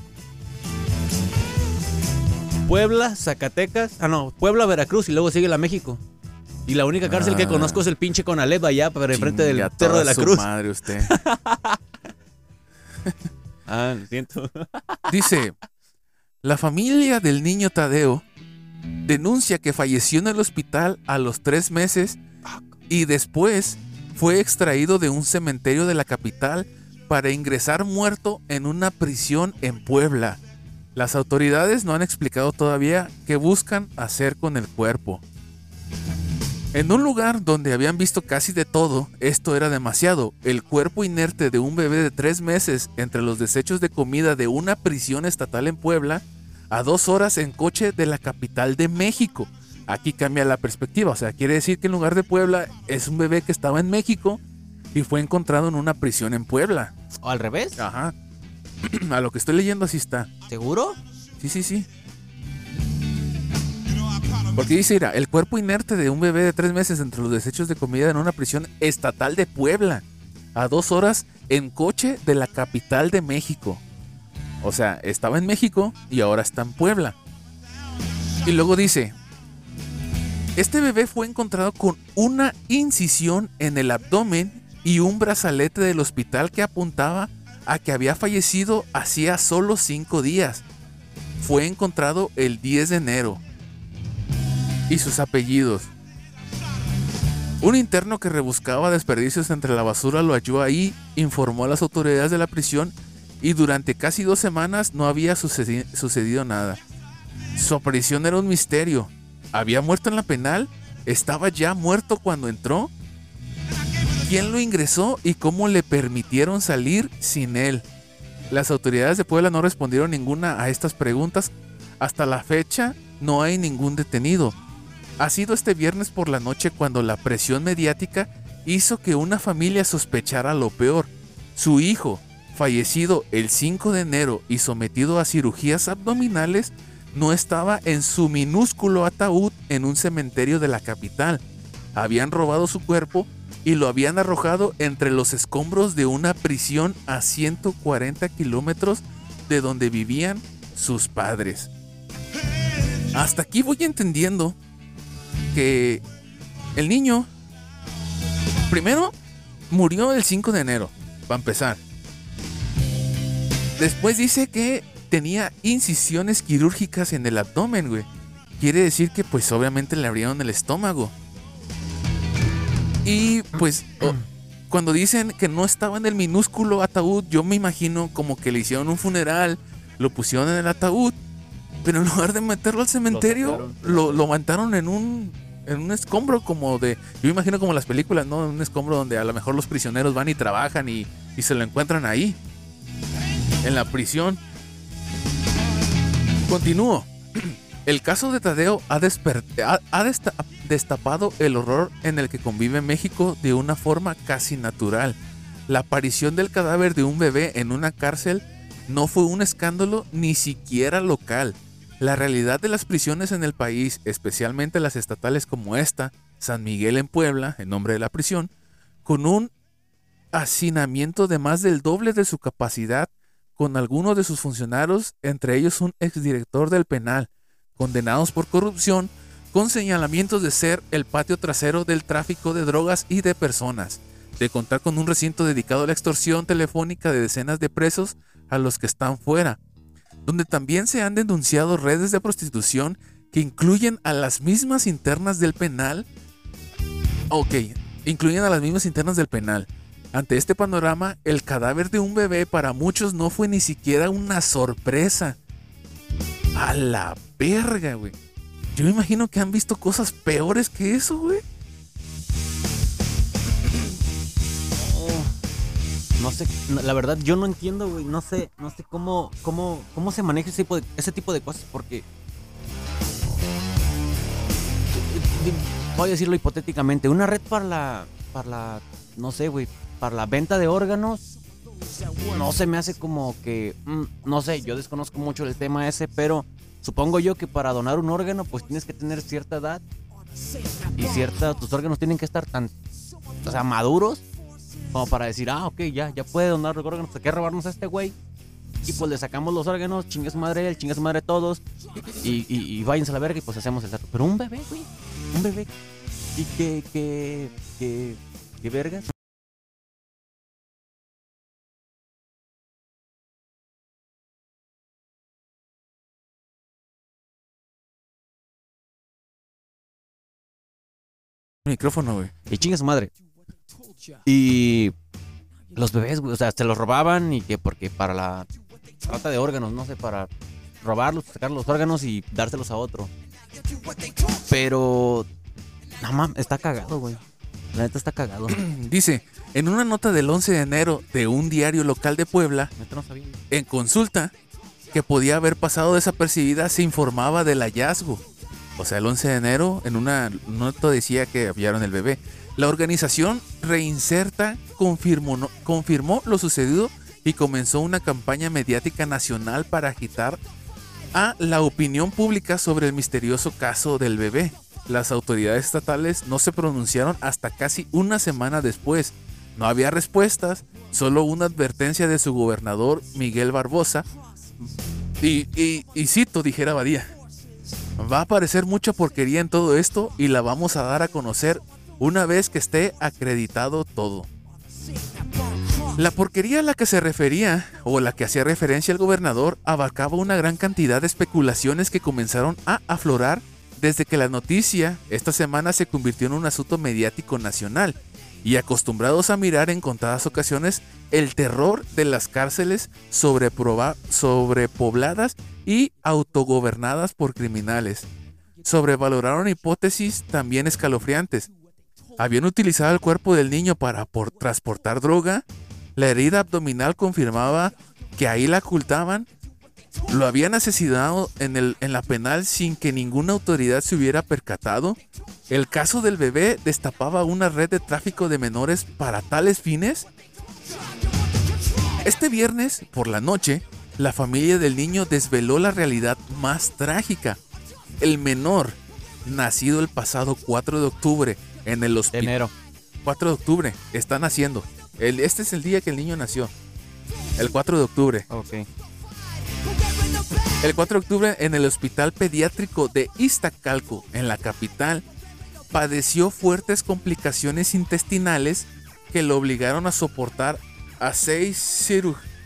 Puebla, Zacatecas. Ah, no, Puebla, Veracruz y luego sigue la México. Y la única cárcel que Ah. conozco es el pinche Conalep allá, para enfrente del Cerro de la su Cruz. madre usted. Ah, lo siento. Dice, la familia del niño Tadeo denuncia que falleció en el hospital a los tres meses y después fue extraído de un cementerio de la capital para ingresar muerto en una prisión en Puebla. Las autoridades no han explicado todavía qué buscan hacer con el cuerpo. En un lugar donde habían visto casi de todo, esto era demasiado. El cuerpo inerte de un bebé de tres meses entre los desechos de comida de una prisión estatal en Puebla, a dos horas en coche de la capital de México. Aquí cambia la perspectiva, o sea, quiere decir que en lugar de Puebla es un bebé que estaba en México y fue encontrado en una prisión en Puebla. ¿O al revés? Ajá. A lo que estoy leyendo así está. ¿Seguro? Sí, sí, sí. Porque dice, mira, el cuerpo inerte de un bebé de tres meses entre los desechos de comida en una prisión estatal de Puebla, a dos horas en coche de la capital de México. O sea, estaba en México y ahora está en Puebla. Y luego dice, este bebé fue encontrado con una incisión en el abdomen y un brazalete del hospital que apuntaba a que había fallecido hacía solo cinco días. Fue encontrado el 10 de enero. Y sus apellidos. Un interno que rebuscaba desperdicios entre la basura lo halló ahí, informó a las autoridades de la prisión y durante casi dos semanas no había sucedi- sucedido nada. Su aparición era un misterio. ¿Había muerto en la penal? ¿Estaba ya muerto cuando entró? ¿Quién lo ingresó y cómo le permitieron salir sin él? Las autoridades de Puebla no respondieron ninguna a estas preguntas. Hasta la fecha no hay ningún detenido. Ha sido este viernes por la noche cuando la presión mediática hizo que una familia sospechara lo peor. Su hijo, fallecido el 5 de enero y sometido a cirugías abdominales, no estaba en su minúsculo ataúd en un cementerio de la capital. Habían robado su cuerpo y lo habían arrojado entre los escombros de una prisión a 140 kilómetros de donde vivían sus padres. Hasta aquí voy entendiendo que el niño primero murió el 5 de enero, para empezar. Después dice que tenía incisiones quirúrgicas en el abdomen, güey. Quiere decir que pues obviamente le abrieron el estómago. Y pues cuando dicen que no estaba en el minúsculo ataúd, yo me imagino como que le hicieron un funeral, lo pusieron en el ataúd, pero en lugar de meterlo al cementerio, lo, lo mataron en un, en un escombro como de... Yo me imagino como las películas, ¿no? Un escombro donde a lo mejor los prisioneros van y trabajan y, y se lo encuentran ahí, en la prisión. Continúo. El caso de Tadeo ha, ha- ha desta- destapado el horror en el que convive México de una forma casi natural. La aparición del cadáver de un bebé en una cárcel no fue un escándalo ni siquiera local. La realidad de las prisiones en el país, especialmente las estatales como esta, San Miguel en Puebla, en nombre de la prisión, con un hacinamiento de más del doble de su capacidad, con algunos de sus funcionarios, entre ellos un exdirector del penal, condenados por corrupción, con señalamientos de ser el patio trasero del tráfico de drogas y de personas, de contar con un recinto dedicado a la extorsión telefónica de decenas de presos a los que están fuera, donde también se han denunciado redes de prostitución que incluyen a las mismas internas del penal. Ok, incluyen a las mismas internas del penal. Ante este panorama, el cadáver de un bebé para muchos no fue ni siquiera una sorpresa. A la verga, güey. Yo me imagino que han visto cosas peores que eso, güey. No sé, la verdad yo no entiendo, güey, no sé, no sé cómo, cómo, cómo se maneja ese tipo de, ese tipo de cosas, porque voy a decirlo hipotéticamente, una red para la, para la, no sé, güey, para la venta de órganos, no se me hace como que, mm, no sé, yo desconozco mucho el tema ese, pero supongo yo que para donar un órgano, pues tienes que tener cierta edad y cierta, tus órganos tienen que estar tan, o sea, maduros como para decir, ah, ok, ya, ya puede donar los órganos, hay que robarnos a este güey. Y pues le sacamos los órganos, chingue su madre él, chingue su madre todos. Y, y, váyanse a la verga y pues hacemos el trato. Pero un bebé, güey, un bebé. ¿Y qué, qué, qué, qué vergas? Micrófono, güey. Y chinga su madre. Y los bebés, güey, o sea, se los robaban y que porque para la trata de órganos, no sé, para robarlos, sacar los órganos y dárselos a otro. Pero, no mames, está cagado, güey. La neta está cagado. Dice, en una nota del 11 de enero de un diario local de Puebla, Neta no sabía. en consulta, que podía haber pasado desapercibida, se informaba del hallazgo. O sea, el 11 de enero, en una nota decía que hallaron el bebé. La organización Reinserta confirmó, confirmó lo sucedido y comenzó una campaña mediática nacional para agitar a la opinión pública sobre el misterioso caso del bebé. Las autoridades estatales no se pronunciaron hasta casi una semana después. No había respuestas, solo una advertencia de su gobernador Miguel Barbosa. Y, y cito, dijera Badía, va a aparecer mucha porquería en todo esto y la vamos a dar a conocer una vez que esté acreditado todo. La porquería a la que se refería, o la que hacía referencia el gobernador, abarcaba una gran cantidad de especulaciones que comenzaron a aflorar desde que la noticia esta semana se convirtió en un asunto mediático nacional, y acostumbrados a mirar en contadas ocasiones el terror de las cárceles sobrepobladas y autogobernadas por criminales. Sobrevaloraron hipótesis también escalofriantes. Habían utilizado el cuerpo del niño para por- transportar droga. La herida abdominal confirmaba que ahí la ocultaban. Lo habían asesinado en, el, en la penal sin que ninguna autoridad se hubiera percatado. El caso del bebé destapaba una red de tráfico de menores para tales fines. Este viernes, por la noche, la familia del niño desveló la realidad más trágica. El menor, nacido el pasado 4 de octubre en el hospital. enero. 4 de octubre, está naciendo. El, este es el día que el niño nació. El 4 de octubre. Ok. El 4 de octubre en el hospital pediátrico de Iztacalco, en la capital, padeció fuertes complicaciones intestinales que lo obligaron a soportar a seis cirugías.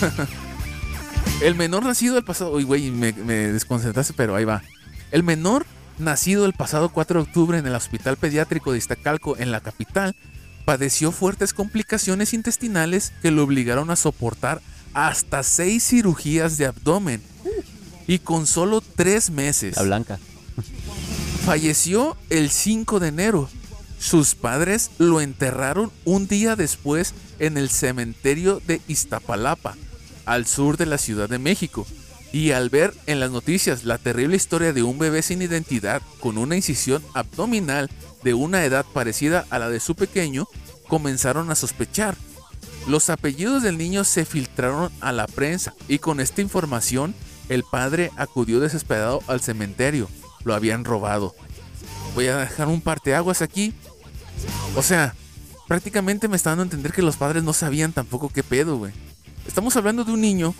el menor nacido el pasado... Uy, güey, me, desconcentraste, pero ahí va. El menor nacido el pasado 4 de octubre en el hospital pediátrico de Iztacalco, en la capital, padeció fuertes complicaciones intestinales que lo obligaron a soportar hasta seis cirugías de abdomen. Y con solo tres meses. La blanca. Falleció el 5 de enero. Sus padres lo enterraron un día después en el cementerio de Iztapalapa, al sur de la Ciudad de México. Y al ver en las noticias la terrible historia de un bebé sin identidad con una incisión abdominal de una edad parecida a la de su pequeño, comenzaron a sospechar. Los apellidos del niño se filtraron a la prensa y con esta información el padre acudió desesperado al cementerio. Lo habían robado. Voy a dejar un parteaguas aquí. O sea, prácticamente me está dando a entender que los padres no sabían tampoco qué pedo, güey. Estamos hablando de un niño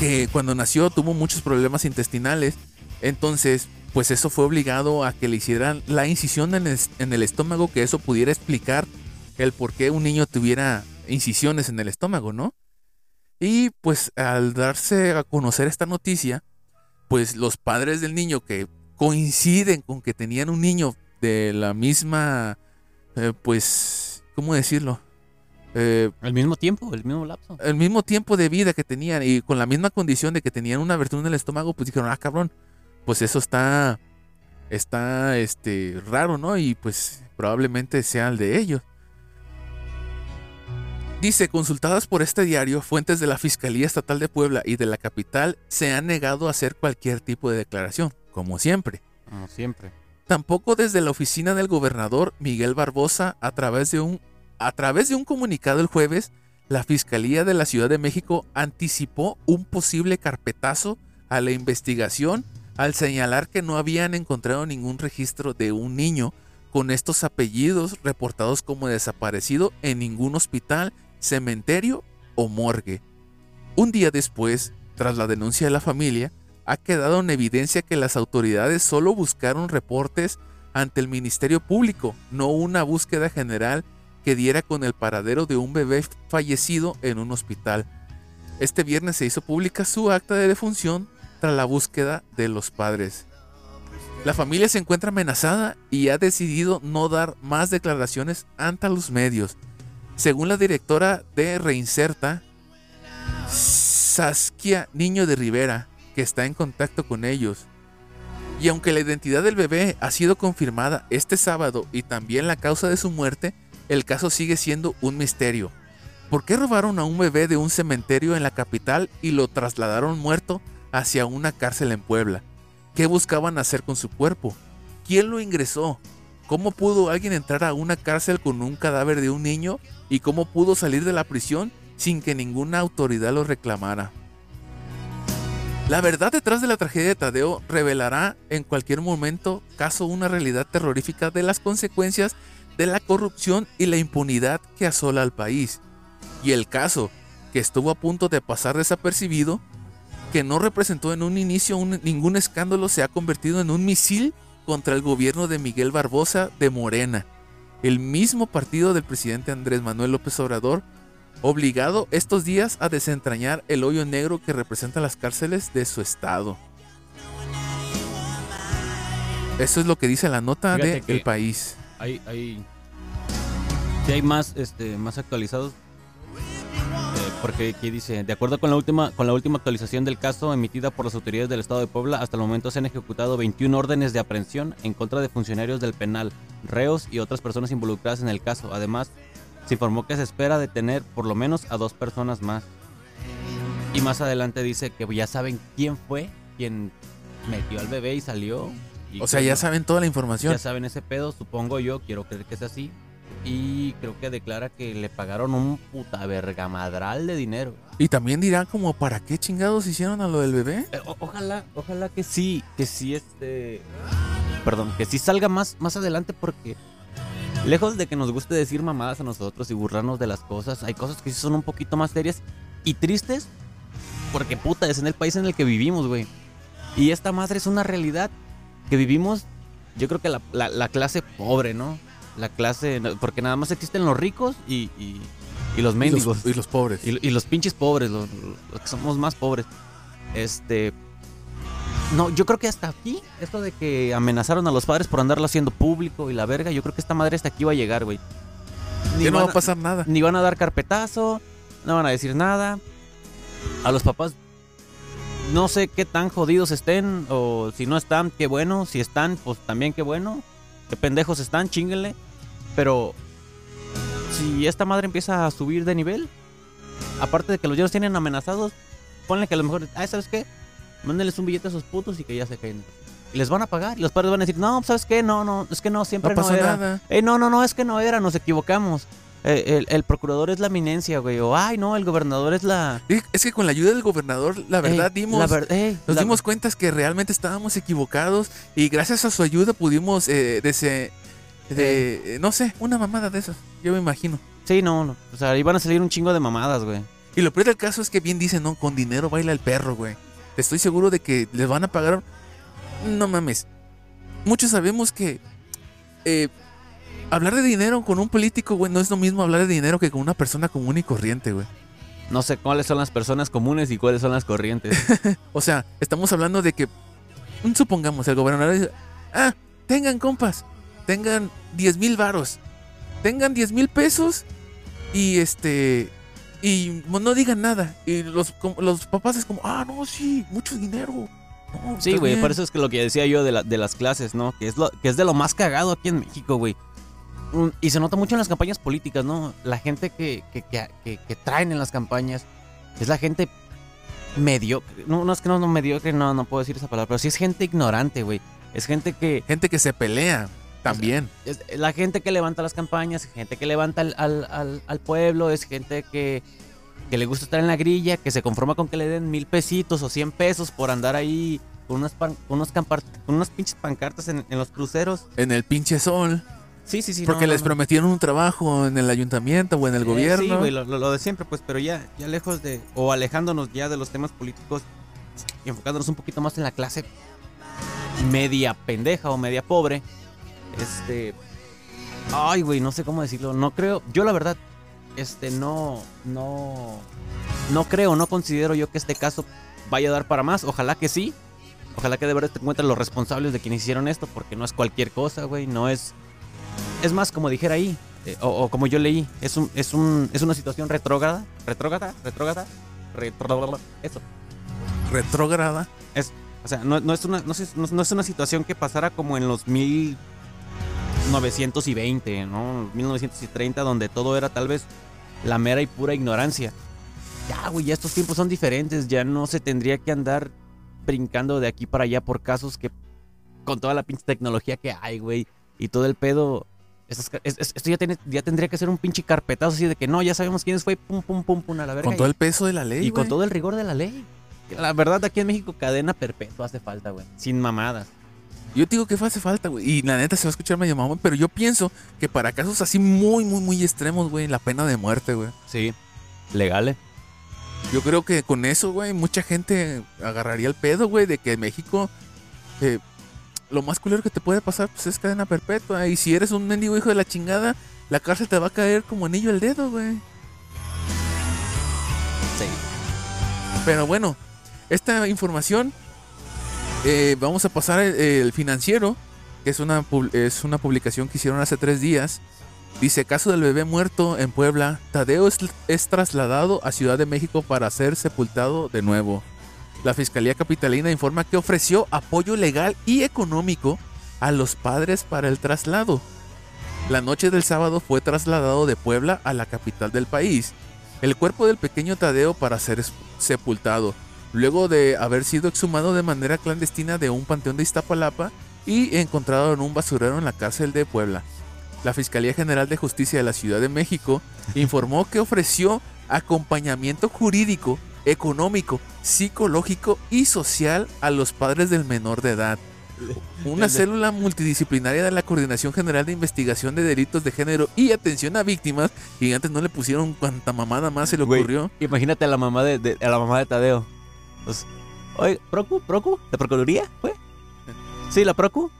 que cuando nació tuvo muchos problemas intestinales. Entonces, pues eso fue obligado a que le hicieran la incisión en el, en el estómago, que eso pudiera explicar el por qué un niño tuviera incisiones en el estómago, ¿no? Y pues al darse a conocer esta noticia, pues los padres del niño que coinciden con que tenían un niño de la misma, eh, pues, ¿cómo decirlo? Eh, Al mismo tiempo, el mismo lapso. el mismo tiempo de vida que tenían y con la misma condición de que tenían una abertura en el estómago, pues dijeron, ah, cabrón, pues eso está, está, este, raro, ¿no? Y pues probablemente sea el de ellos. Dice, consultadas por este diario, fuentes de la Fiscalía Estatal de Puebla y de la capital se han negado a hacer cualquier tipo de declaración, como siempre. Como siempre. Tampoco desde la oficina del gobernador Miguel Barbosa, a través de un, a través de un comunicado el jueves, la Fiscalía de la Ciudad de México anticipó un posible carpetazo a la investigación al señalar que no habían encontrado ningún registro de un niño con estos apellidos reportados como desaparecido en ningún hospital, cementerio o morgue. Un día después, tras la denuncia de la familia, ha quedado en evidencia que las autoridades solo buscaron reportes ante el Ministerio Público, no una búsqueda general que diera con el paradero de un bebé fallecido en un hospital. Este viernes se hizo pública su acta de defunción tras la búsqueda de los padres. La familia se encuentra amenazada y ha decidido no dar más declaraciones ante los medios. Según la directora de Reinserta, Saskia Niño de Rivera, que está en contacto con ellos. Y aunque la identidad del bebé ha sido confirmada este sábado y también la causa de su muerte, el caso sigue siendo un misterio. ¿Por qué robaron a un bebé de un cementerio en la capital y lo trasladaron muerto hacia una cárcel en Puebla? ¿Qué buscaban hacer con su cuerpo? ¿Quién lo ingresó? ¿Cómo pudo alguien entrar a una cárcel con un cadáver de un niño? ¿Y cómo pudo salir de la prisión sin que ninguna autoridad lo reclamara? La verdad detrás de la tragedia de Tadeo revelará en cualquier momento caso una realidad terrorífica de las consecuencias de la corrupción y la impunidad que asola al país. Y el caso, que estuvo a punto de pasar desapercibido, que no representó en un inicio ningún escándalo, se ha convertido en un misil contra el gobierno de Miguel Barbosa de Morena, el mismo partido del presidente Andrés Manuel López Obrador, obligado estos días a desentrañar el hoyo negro que representa las cárceles de su estado. Eso es lo que dice la nota de El País. Hay, hay, hay más, este, más actualizados porque aquí dice, de acuerdo con la última con la última actualización del caso emitida por las autoridades del Estado de Puebla, hasta el momento se han ejecutado 21 órdenes de aprehensión en contra de funcionarios del penal, reos y otras personas involucradas en el caso. Además, se informó que se espera detener por lo menos a dos personas más. Y más adelante dice que ya saben quién fue quien metió al bebé y salió. o sea, ya saben toda la información. Ya saben ese pedo, supongo yo, quiero creer que es así y creo que declara que le pagaron un puta vergamadral de dinero. Y también dirá como para qué chingados hicieron a lo del bebé. Eh, ojalá, ojalá que sí, que sí este perdón, que sí salga más más adelante porque lejos de que nos guste decir mamadas a nosotros y burlarnos de las cosas, hay cosas que sí son un poquito más serias y tristes porque puta es en el país en el que vivimos, güey. Y esta madre es una realidad que vivimos, yo creo que la, la clase pobre, ¿no? La clase, porque nada más existen los ricos y, los mendigos. Y los, pobres. Y, los pinches pobres, los, que somos más pobres. Este... No, yo creo que hasta aquí, esto de que amenazaron a los padres por andarlo haciendo público y la verga, yo creo que esta madre hasta aquí va a llegar, güey. Ni no va a pasar nada. Ni van a dar carpetazo, no van a decir nada. A los papás, no sé qué tan jodidos estén, o si no están, qué bueno. Si están, pues también qué bueno. Qué pendejos están, chinguenle. Pero si esta madre empieza a subir de nivel, aparte de que los llenos tienen amenazados, ponle que a lo mejor, ah, ¿sabes qué? Mándenles un billete a esos putos y que ya se caen. Y les van a pagar. Y los padres van a decir, no, ¿sabes qué? No, no, es que no, siempre no, era. Nada. Eh, no, no, no, es que no era, nos equivocamos. Eh, el, procurador es la eminencia, güey. O, ay, no, el gobernador es la. Es que con la ayuda del gobernador, la verdad, dimos. nos dimos cuenta que realmente estábamos equivocados. Y gracias a su ayuda pudimos eh, de, eh, no sé, una mamada de esas, yo me imagino. Sí, no, no, o sea, iban a salir un chingo de mamadas, güey. Y lo peor del caso es que bien dicen, no, con dinero baila el perro, güey. Estoy seguro de que les van a pagar. No mames. Muchos sabemos que eh, hablar de dinero con un político, güey, no es lo mismo hablar de dinero que con una persona común y corriente, güey. No sé cuáles son las personas comunes y cuáles son las corrientes. o sea, estamos hablando de que, supongamos, el gobernador dice, ah, tengan compas, tengan 10 mil varos, tengan 10 mil pesos y este y no digan nada. Y los, los papás es como, ah, no, sí, mucho dinero. sí, güey, por eso es que lo que decía yo de, de las clases, ¿no? Que es, lo, que es de lo más cagado aquí en México, güey. Mm, y se nota mucho en las campañas políticas, ¿no? La gente que, que, que, que traen en las campañas es la gente mediocre. No, no es que no, no mediocre, no, no puedo decir esa palabra, pero sí es gente ignorante, güey. Es gente que... Gente que se pelea. También. Es la gente que levanta las campañas, gente que levanta al, pueblo, es gente que, que, le gusta estar en la grilla, que se conforma con que le den mil pesitos o cien pesos por andar ahí con unas, unos unas pinches pancartas en, los cruceros. En el pinche sol. Sí, sí, sí. Porque les prometieron un trabajo en el ayuntamiento o en el eh, gobierno. Sí, lo, de siempre, pues, pero ya, ya lejos de, o alejándonos ya de los temas políticos y enfocándonos un poquito más en la clase media pendeja o media pobre este. Ay, güey, no sé cómo decirlo. No creo. Yo, la verdad, este, no. No. No creo, no considero yo que este caso vaya a dar para más. Ojalá que sí. Ojalá que de verdad te encuentres los responsables de quienes hicieron esto, porque no es cualquier cosa, güey. No es. Es más, como dijera ahí, eh, o, o como yo leí, es un, es un, es una situación retrógrada, retrógrada, retrógrada, retrógrada, eso. Retrógrada. Es, o sea, no, no es una, no, es- no- no es una situación que pasara como en los 1920, ¿no? 1930, donde todo era tal vez la mera y pura ignorancia. Ya, güey, ya estos tiempos son diferentes, ya no se tendría que andar brincando de aquí para allá por casos que con toda la pinche tecnología que hay, güey, y todo el pedo. esto ya, tiene- ya tendría que ser un pinche carpetazo así de que no, ya sabemos quiénes fue, pum, pum, pum, pum, a la verga. Con todo el peso de la ley. y con todo el rigor de la ley. La verdad, aquí en México, cadena perpetua hace falta, güey. Sin mamadas. Yo te digo que hace falta, güey. Y la neta se va a escuchar medio mamón, pero yo pienso que para casos así muy, muy, muy extremos, güey, la pena de muerte, güey. Sí. Legales. Yo creo que con eso, güey, mucha gente agarraría el pedo, güey, de que en México eh, lo más culero que te puede pasar pues, es cadena perpetua. Y si eres un mendigo hijo de la chingada, la cárcel te va a caer como anillo al dedo, güey. Sí. Pero bueno, esta información eh, vamos a pasar el, financiero, que es una, es una publicación que hicieron hace tres días. Dice, caso del bebé muerto en Puebla, Tadeo es, trasladado a Ciudad de México para ser sepultado de nuevo. La Fiscalía Capitalina informa que ofreció apoyo legal y económico a los padres para el traslado. La noche del sábado fue trasladado de Puebla a la capital del país el cuerpo del pequeño Tadeo para ser sepultado, luego de haber sido exhumado de manera clandestina de un panteón de Iztapalapa y encontrado en un basurero en la cárcel de Puebla. La Fiscalía General de Justicia de la Ciudad de México informó que ofreció acompañamiento jurídico, económico, psicológico y social a los padres del menor de edad. Una célula multidisciplinaria de la Coordinación General de Investigación de Delitos de Género y Atención a Víctimas, y antes no le pusieron cuanta mamada más se le ocurrió. Imagínate a la mamá de, de- a la mamá de Tadeo. Pues, Oye, ¿Procu? ¿Procu? ¿La Procuraduría? ¿Fue? Sí, la Procu.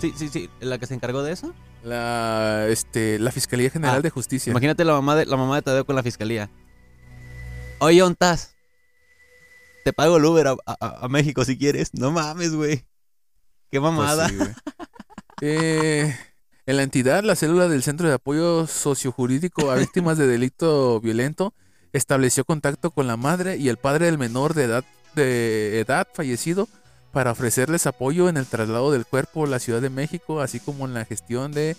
Sí, sí, sí. ¿La que se encargó de eso? La, este, la Fiscalía General Ah, de Justicia. Imagínate la mamá de la mamá de Tadeo con la fiscalía. Oye, ¿ontas? Te pago el Uber a, a- a México si quieres. No mames, güey. Qué Pues mamada. sí. Eh, en la entidad, la célula del Centro de Apoyo Sociojurídico a Víctimas de Delito Violento estableció contacto con la madre y el padre del menor de edad, de edad fallecido para ofrecerles apoyo en el traslado del cuerpo a la Ciudad de México, así como en la gestión de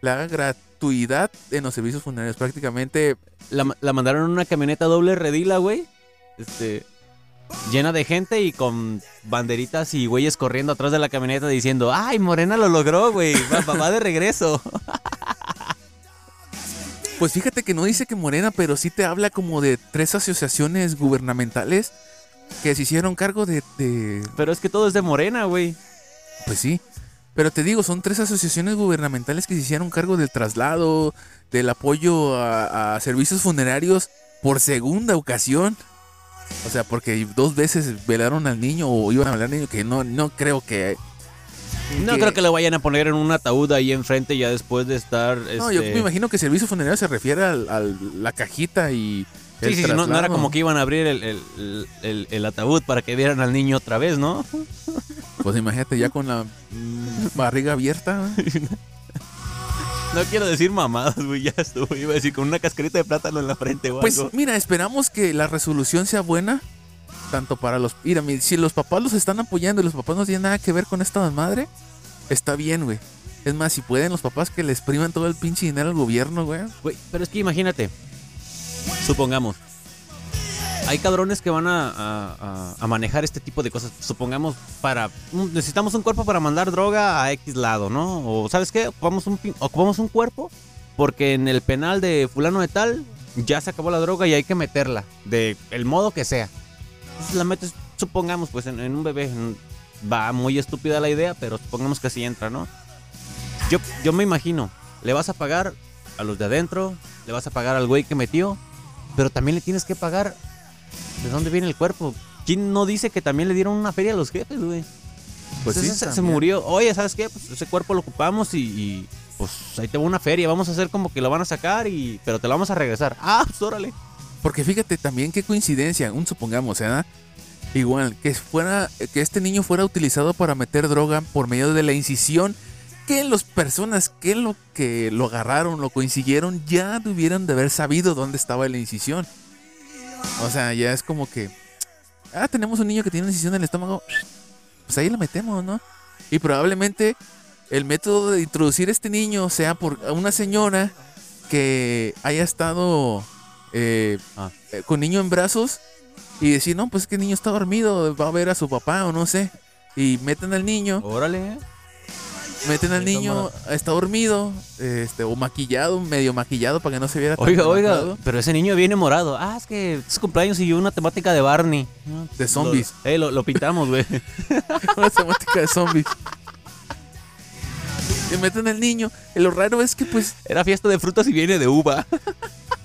la gratuidad en los servicios funerarios. Prácticamente, La, la mandaron en una camioneta doble redila, güey. Este. Llena de gente y con banderitas y güeyes corriendo atrás de la camioneta diciendo, ¡ay, Morena lo logró, güey! Va- va de regreso. pues fíjate que no dice que Morena, pero sí te habla como de tres asociaciones gubernamentales que se hicieron cargo de- de, Pero es que todo es de Morena, güey. Pues sí. Pero te digo, son tres asociaciones gubernamentales que se hicieron cargo del traslado, del apoyo a, a servicios funerarios por segunda ocasión. O sea, porque dos veces velaron al niño o iban a velar al niño, que no, no creo que... No que- creo que lo vayan a poner en un ataúd ahí enfrente ya después de estar. No, yo este, me imagino que servicio funerario se refiere a la cajita y... Sí, sí, sí, no, no era como que iban a abrir el, el- el- el- el ataúd para que vieran al niño otra vez, ¿no? Pues imagínate ya con la mm, barriga abierta. No quiero decir mamadas, güey, ya estuvo. Iba a decir con una cascarita de plátano en la frente o Pues mira, esperamos que la resolución sea buena. Tanto para los... Mira, mi- si los papás los están apoyando y los papás no tienen nada que ver con esta madre, está bien, güey. Es más, si pueden los papás que les priman todo el pinche dinero al gobierno, güey. Güey, pero es que imagínate. Supongamos. Hay cabrones que van a, manejar este tipo de cosas. Supongamos para... necesitamos un cuerpo para mandar droga a X lado, ¿no? O ¿sabes qué? Ocupamos un, ocupamos un cuerpo porque en el penal de fulano de tal ya se acabó la droga y hay que meterla. De el modo que sea. Entonces la metes, supongamos, pues en, un bebé. Va muy estúpida la idea, pero supongamos que así entra, ¿no? Yo, yo me imagino, le vas a pagar a los de adentro, le vas a pagar al güey que metió, pero también le tienes que pagar de dónde viene el cuerpo. ¿Quién no dice que también le dieron una feria a los jefes, güey? Pues Entonces, sí, se, murió. Oye, ¿sabes qué? Pues ese cuerpo lo ocupamos y, y, pues ahí te va una feria. Vamos a hacer como que lo van a sacar y pero te lo vamos a regresar. Ah, pues órale. Porque fíjate también qué coincidencia, un supongamos, ¿eh? Igual, que fuera, que este niño fuera utilizado para meter droga por medio de la incisión, que las personas que lo que lo agarraron, lo consiguieron, ya tuvieran de haber sabido dónde estaba la incisión. O sea, ya es como que, ah, tenemos un niño que tiene una incisión en el estómago, pues ahí lo metemos, ¿no? Y probablemente el método de introducir a este niño sea por una señora que haya estado eh, Ah. eh, con niño en brazos y decir, no, pues que el niño está dormido, va a ver a su papá o no sé. Y meten al niño, Órale. Meten al niño, está dormido, este, o maquillado, medio maquillado para que no se viera tan Oiga, oiga, pero ese niño viene morado. Ah, es que es su cumpleaños y una temática de Barney. De zombies. Lo, eh, lo, lo pintamos, güey. Una temática de zombies. Y meten al niño. Y lo raro es que, pues, Era fiesta de frutas y viene de uva.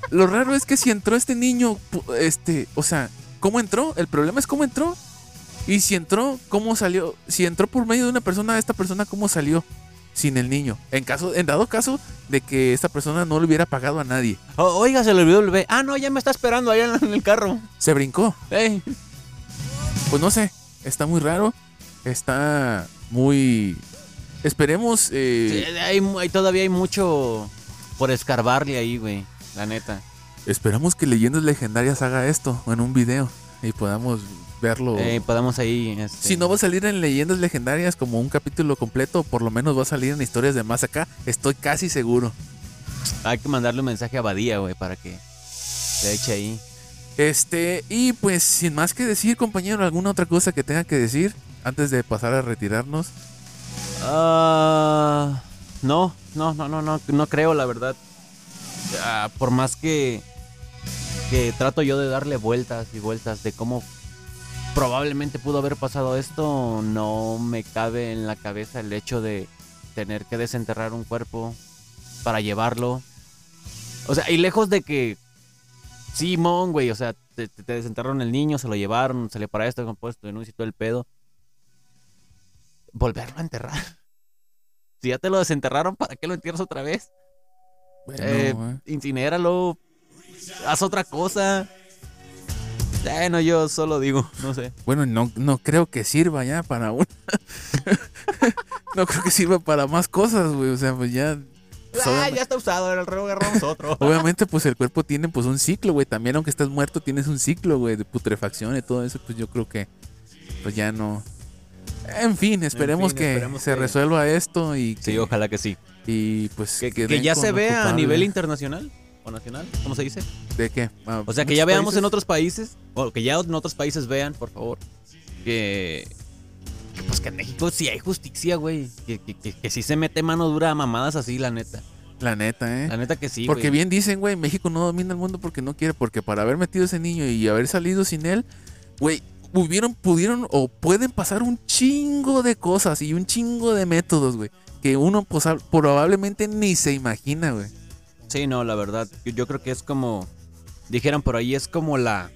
Lo raro es que si entró este niño, este, o sea, ¿cómo entró? El problema es cómo entró. Y si entró, ¿cómo salió? Si entró por medio de una persona, esta persona, ¿cómo salió? Sin el niño. En caso, en dado caso de que esta persona no le hubiera pagado a nadie. O- oiga, se le olvidó el bebé. Ah, no, ya me está esperando allá en, el carro. Se brincó. Pues no sé. Está muy raro. Está muy. Esperemos. eh, Sí, hay, mu- hay- todavía hay mucho por escarbarle ahí, güey. La neta. Esperamos que Leyendas Legendarias haga esto en un video. Y podamos verlo. Eh, podamos ahí. este, Si no va a salir en leyendas legendarias como un capítulo completo, por lo menos va a salir en historias de más acá. Estoy casi seguro. Hay que mandarle un mensaje a Badía, güey, para que le eche ahí. Este, y pues sin más que decir, compañero, alguna otra cosa que tenga que decir antes de pasar a retirarnos. Ah, no, no, no, no, no, no creo, la verdad. Ah, por más que, que trato yo de darle vueltas y vueltas de cómo probablemente pudo haber pasado esto, no me cabe en la cabeza el hecho de tener que desenterrar un cuerpo para llevarlo. O sea, y lejos de que Simón, güey, o sea, te, te- te desenterraron el niño, se lo llevaron, se le para esto, compuesto, denuncia y todo el pedo. Volverlo a enterrar. Si ya te lo desenterraron, ¿para qué lo entierras otra vez? Eh, eh. Incinéralo, haz otra cosa. Bueno, yo solo digo, no sé. Bueno, no, no creo que sirva ya para un. no creo que sirva para más cosas, güey. O sea, pues ya. pues, Ah, ya está usado, el reo agarramos otro. Obviamente, pues el cuerpo tiene pues un ciclo, güey. También aunque estés muerto, tienes un ciclo, güey, de putrefacción y todo eso. Pues yo creo que pues ya no. En fin, esperemos fin, que esperemos se que- resuelva esto y, Sí, que- ojalá que sí. y pues Que, que ya se vea a nivel internacional o nacional, ¿cómo se dice? ¿De qué? Ah, O sea, que ya veamos en otros países, o que ya en otros países vean, por favor, que, que, pues que en México sí hay justicia, güey. Que, que, que, que sí se mete mano dura a mamadas así, la neta. La neta, ¿eh? La neta que sí, porque bien dicen, güey, México no domina el mundo porque no quiere, porque para haber metido ese niño y haber salido sin él, güey, hubieron, pudieron o pueden pasar un chingo de cosas y un chingo de métodos, güey, que uno pues, probablemente ni se imagina, güey. Sí, no, la verdad. Yo, creo que es como. Dijeran por ahí, es como la.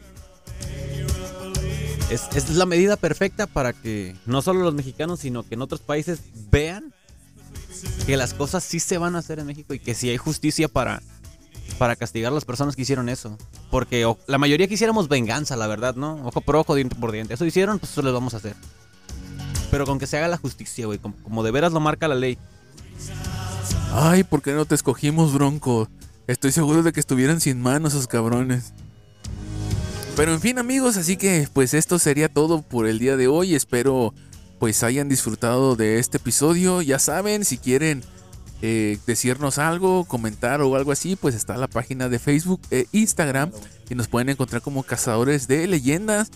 Es, la medida perfecta para que no solo los mexicanos, sino que en otros países vean que las cosas sí se van a hacer en México y que sí hay justicia para, para castigar a las personas que hicieron eso. Porque la mayoría quisiéramos venganza, la verdad, ¿no? Ojo por ojo, diente por diente. Eso hicieron, pues eso les vamos a hacer. Pero con que se haga la justicia, güey. Como de veras lo marca la ley. Ay, ¿por qué no te escogimos, Bronco? Estoy seguro de que estuvieran sin manos esos cabrones. Pero en fin, amigos, así que pues esto sería todo por el día de hoy. Espero pues hayan disfrutado de este episodio. Ya saben, si quieren eh, decirnos algo, comentar o algo así, pues está la página de Facebook e Instagram y nos pueden encontrar como cazadores de leyendas.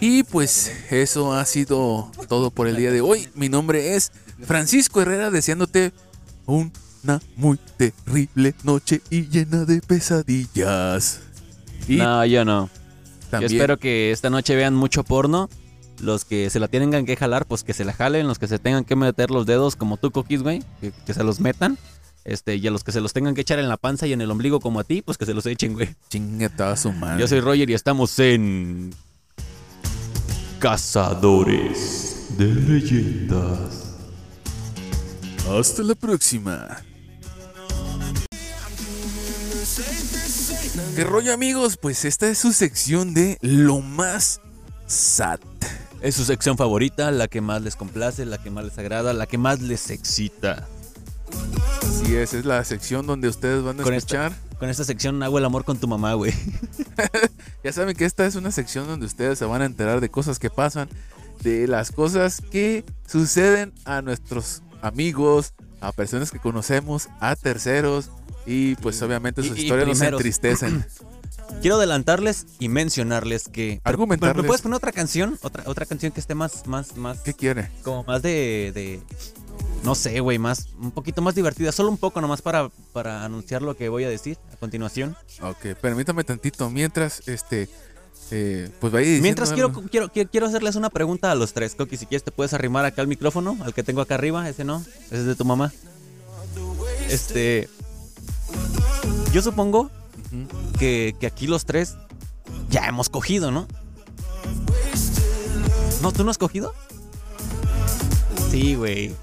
Y pues eso ha sido todo por el día de hoy. Mi nombre es Francisco Herrera, deseándote una muy terrible noche y llena de pesadillas. Y No, yo no. también Yo espero que esta noche vean mucho porno. Los que se la tengan que jalar, pues que se la jalen. Los que se tengan que meter los dedos, como tú, Coquis, güey, que, que se los metan. Este, y a los que se los tengan que echar en la panza y en el ombligo, como a ti, pues que se los echen, güey. chingata su madre. Yo soy Roger y estamos en. Cazadores de leyendas. Hasta la próxima. ¿Qué rollo amigos? Pues esta es su sección de lo más SAT. Es su sección favorita, la que más les complace, la que más les agrada, la que más les excita. Así es, es la sección donde ustedes van a Con esta- escuchar. Con esta sección hago el amor con tu mamá, güey. Ya saben que esta es una sección donde ustedes se van a enterar de cosas que pasan, de las cosas que suceden a nuestros amigos, a personas que conocemos, a terceros y pues obviamente Y- sus y historias nos primeros. entristecen. Quiero adelantarles y mencionarles que. Argumentarles. ¿Me, me puedes poner otra canción? Otra, otra canción que esté más, más, más. ¿Qué quiere? Como más de. de no sé, güey, más. Un poquito más divertida. Solo un poco nomás para, para anunciar lo que voy a decir a continuación. Ok, permítame tantito. Mientras, este, eh, pues diciendo Mientras quiero, quiero, quiero, quiero hacerles una pregunta a los tres. Coqui, si quieres te puedes arrimar acá al micrófono, al que tengo acá arriba. Ese no, ese es de tu mamá. Este. Yo supongo que, que aquí los tres ya hemos cogido, ¿no? ¿No? ¿Tú no has cogido? Sí, güey.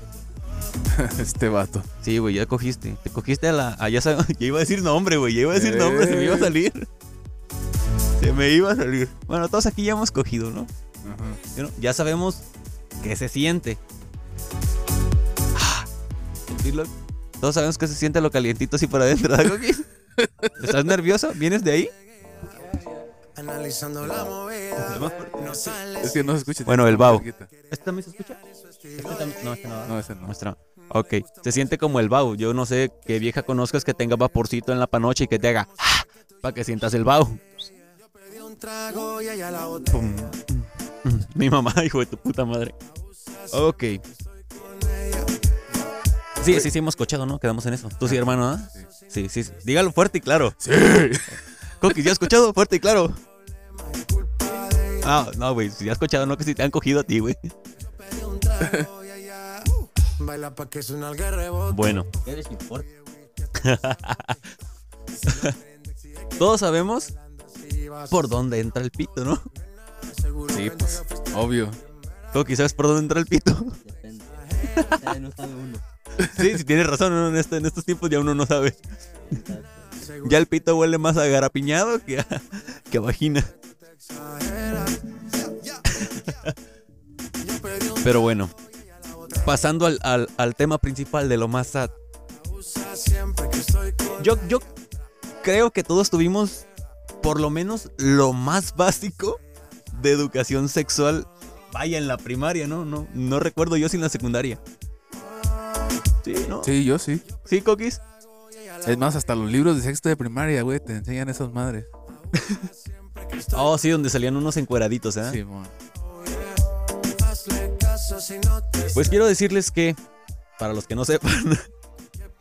este vato. Sí, güey, ya cogiste. Te cogiste a la. a ya, sab- ya iba a decir nombre, güey. Ya iba a decir nombre, se me iba a salir. Se me iba a salir. Bueno, todos aquí ya hemos cogido, ¿no? Ya sabemos qué se siente. Ah, sentirlo. Todos sabemos que se siente lo calientito así para adentro. ¿Estás nervioso? ¿Vienes de ahí? Analizando la movida, no sale. Es que no se escucha. Bueno, el cerquita. ¿Este también se escucha? Este también- No, este no. No, ese no. Muestra. Ok, se siente como el bau. Yo no sé qué vieja conozcas que tenga vaporcito en la panocha y que te haga para que sientas el bau. Trago y ella la. Pum. Mi mamá, hijo de tu puta madre. Ok. Sí, sí, sí, hemos cochado, ¿no? Quedamos en eso. Tú sí, hermano, ¿ah? Sí, sí, sí. Dígalo fuerte y claro. Sí. Coquis, ¿ya has escuchado? Fuerte y claro. Ah, no, güey. Si ya has escuchado, no que si te han cogido a ti, güey. Pedí un trago y ella baila pa' que suena el rebote. Bueno. Todos sabemos por dónde entra el pito, ¿no? Sí, pues, obvio. Coqui, ¿sabes por dónde entra el pito? Sí, sí, tienes razón, ¿no? en, este- en estos tiempos ya uno no sabe. Ya el pito huele más a garapiñado que a, que a vagina. Pero bueno, pasando al, al- al tema principal de lo más sad. Yo, yo creo que todos tuvimos por lo menos lo más básico de educación sexual. Vaya en la primaria, ¿no? No, no recuerdo yo si en la secundaria. Sí, ¿no? Sí, Sí, yo sí. Coquis. Es más, hasta los libros de sexto de primaria, güey, te enseñan esas madres. Oh, sí, donde salían unos encueraditos, ¿eh? Sí, te Pues quiero decirles que, para los que no sepan,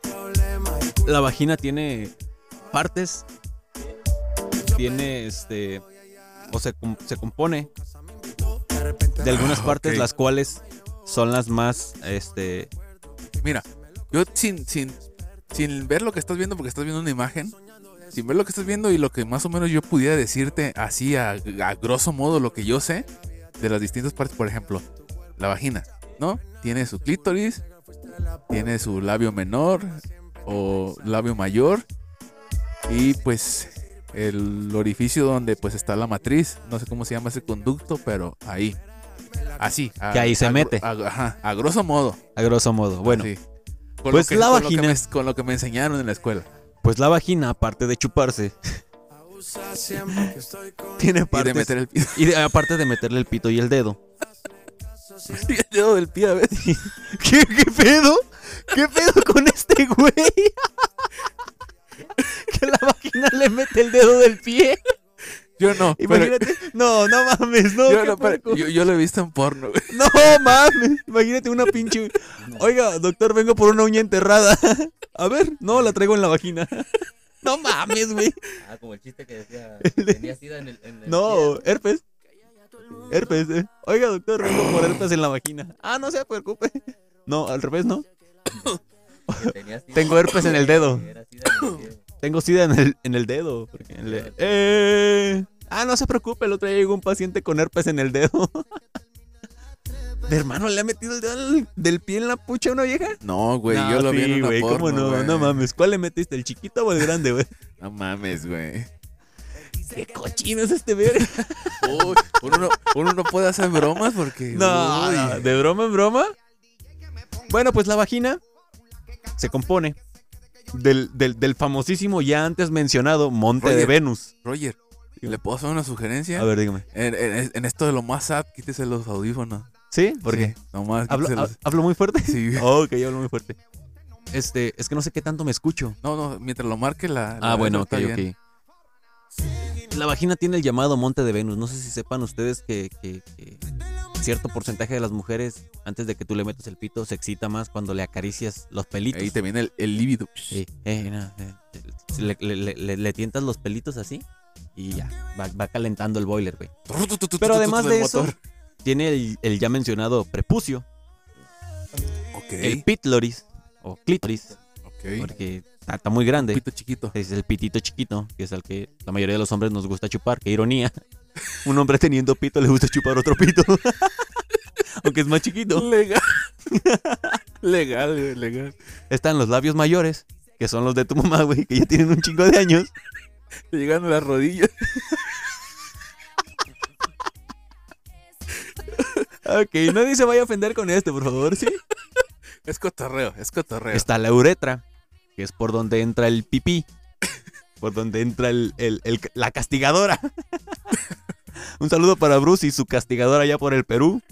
la vagina tiene partes, tiene este, o se, se compone de algunas partes, ok. las cuales son las más, este, Mira, yo sin, sin, sin ver lo que estás viendo, porque estás viendo una imagen, sin ver lo que estás viendo y lo que más o menos yo pudiera decirte así a, a grosso modo lo que yo sé de las distintas partes, por ejemplo, la vagina, ¿no? Tiene su clítoris, tiene su labio menor o labio mayor y pues el orificio donde pues está la matriz, no sé cómo se llama ese conducto, pero ahí. Así. a- Que ahí se a mete. a- ajá, a grosso modo. a grosso modo. Bueno. Con pues lo que, la con lo vagina- me- con lo que me enseñaron en la escuela. pues la vagina, aparte de chuparse, tiene Y de partes, meter el pie. y de- aparte de meterle el pito y el dedo. Y el dedo del pie a ver. ¿Qué, qué pedo? ¿Qué pedo con este güey? que la vagina le mete el dedo del pie. Yo no. pero- Imagínate. No, no mames, no. yo, no, pero- yo, yo lo he visto en porno, güey. No mames. Imagínate una pinche. Oiga, doctor, vengo por una uña enterrada. A ver, no, la traigo en la vagina. No mames, güey. Ah, como el chiste que decía que tenía sida en el, en el No, herpes. Herpes, eh. Oiga, doctor, vengo por herpes en la vagina. Ah, no se preocupe. No, al revés, ¿no? Tengo herpes en el dedo. era sida en el pie. Tengo sida en el, en el dedo. eh. Ah, no se preocupe, el otro día llegó un paciente con herpes en el dedo. ¿De hermano le ha metido el dedo del, del pie en la pucha a una vieja? No, güey, No, yo lo vi en una güey, porno, ¿Cómo no? güey. No mames. ¿Cuál le metiste? ¿El chiquito o el grande, güey? No mames, güey. qué cochino es este verga. Uy, uno, no, uno no puede hacer bromas porque. No, de broma en broma. Bueno, pues la vagina se compone del, del- del famosísimo ya antes mencionado Monte de. Venus. Roger, ¿le puedo hacer una sugerencia? A ver, dígame. En, en- en esto de lo más sad, quítese los audífonos. ¿Sí? ¿Por Sí, qué? Nomás ¿Hablo, los- ¿Hablo muy fuerte? Sí. ok, hablo muy fuerte. Este, es que no sé qué tanto me escucho. No, no, mientras lo marque la. la Ah, bueno, ok, ok. La vagina tiene el llamado Monte de Venus. No sé si sepan ustedes que, que- que cierto porcentaje de las mujeres, antes de que tú le metas el pito, se excita más cuando le acaricias los pelitos. Ahí te viene el, el líbido. Sí, eh, no, eh, le, le- le- le- le tientas los pelitos así y ya, va, va calentando el boiler, güey. Pero además de eso, Motor. tiene el, el ya mencionado prepucio, el pitloris o clítoris, porque está, está muy grande. Pito chiquito. Es el pitito chiquito, que es el que la mayoría de los hombres nos gusta chupar. Qué ironía. Un hombre teniendo pito le gusta chupar otro pito. Aunque es más chiquito. Legal. legal, legal. Están los labios mayores, que son los de tu mamá, güey, que ya tienen un chingo de años. Llegando a las rodillas. Ok, nadie se vaya a ofender con esto, por favor, ¿sí? Es cotorreo, es cotorreo. Está la uretra, que es por donde entra el pipí. Por donde entra el, el- el- la castigadora. Un saludo para Bruce y su castigadora allá por el Perú.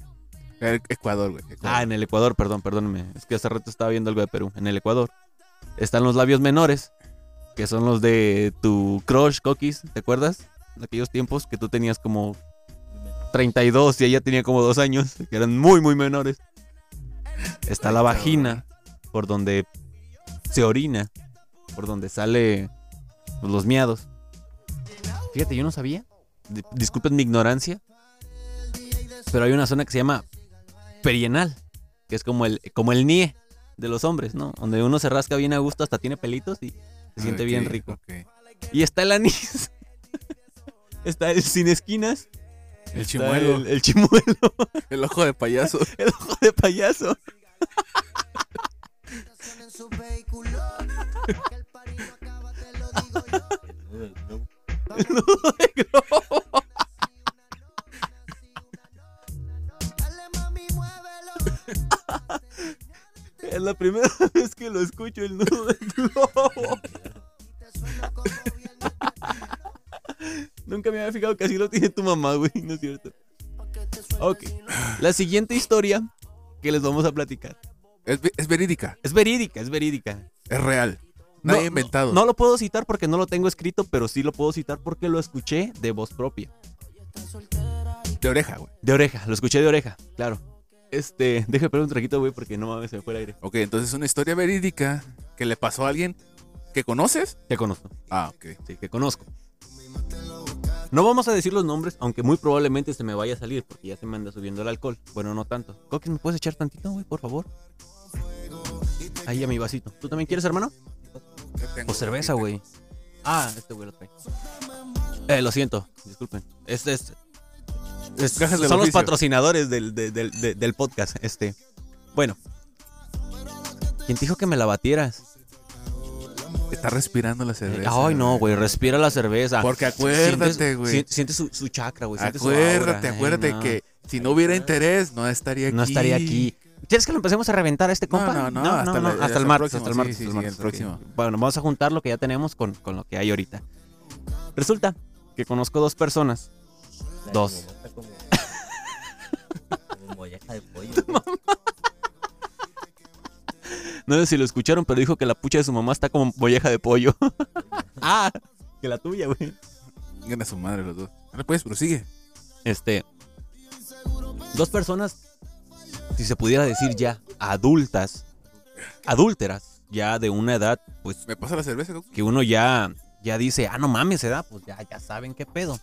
El Ecuador, güey. Ecuador. Ah, en el Ecuador, perdón, perdónenme. Es que hace rato estaba viendo algo de Perú. En el Ecuador. Están los labios menores, que son los de tu crush, Coquis. ¿Te acuerdas? De aquellos tiempos que tú tenías como 32 y ella tenía como dos años, que eran muy, muy menores. Está la vagina, por donde se orina, por donde sale pues, los miados. Fíjate, yo no sabía. Di- Disculpen mi ignorancia. Pero hay una zona que se llama perienal, que es como el, como el nie de los hombres, ¿no? Donde uno se rasca bien a gusto, hasta tiene pelitos y se siente bien rico. Y está el anís. está el sin esquinas. El chimuelo. El, el chimuelo. El ojo de payaso. El ojo de payaso. El nudo de globo. Es la primera vez que lo escucho, el nudo del globo. Nunca me había fijado que así lo tiene mamá, güey, ¿no es cierto? Ok. La siguiente historia que les vamos a platicar Es, ve- es verídica. es verídica, es verídica. Es real. No- Nadie no- inventado. No, lo puedo citar porque no lo tengo escrito, pero sí lo puedo citar porque lo escuché de voz propia. De oreja, güey. De oreja, lo escuché de oreja, claro. Este, déjame poner un traguito, güey, porque no mames, se me fue el aire. Ok, entonces es una historia verídica que le pasó a alguien que conoces. Que conozco, Ah, ok. sí, que conozco. No vamos a decir los nombres, aunque muy probablemente se me vaya a salir porque ya se me anda subiendo el alcohol. Bueno, no tanto. Coquis, ¿me puedes echar tantito, güey, por favor? Ahí a mi vasito. ¿Tú también quieres, hermano? O cerveza, güey. Ah, este güey lo trae. Eh, lo siento, disculpen. Este es. del son los patrocinadores del, de- del- de- del podcast. Este. Bueno. ¿Quién te dijo que me la batieras? Está respirando la Eh, cerveza. Ay, no, güey, respira la cerveza. Porque acuérdate, güey. si- Siente su, su chakra, güey. su Acuérdate. Ay, acuérdate no. que si no hubiera interés, no estaría aquí. No estaría aquí. ¿Quieres que lo empecemos a reventar a este No, compa? no, no, hasta la- hasta hasta el martes, próximo, hasta el martes. sí, hasta sí, martes, el ok. próximo. Bueno, vamos a juntar lo que ya tenemos con, con lo que hay ahorita. Resulta que conozco dos personas. La Dos. mi mamá está como. como molleja de pollo. No sé si lo escucharon, pero dijo que la pucha de su mamá está como molleja de pollo. ah, que la tuya, güey. Vengan a su madre los dos. Ahora pues, prosigue. Este. Dos personas, si se pudiera decir ya, adultas, adúlteras, ya de una edad, pues ¿Me pasa la cerveza? Coco? que uno ya, ya dice, ah, no mames, edad, pues ya, ya saben qué pedo.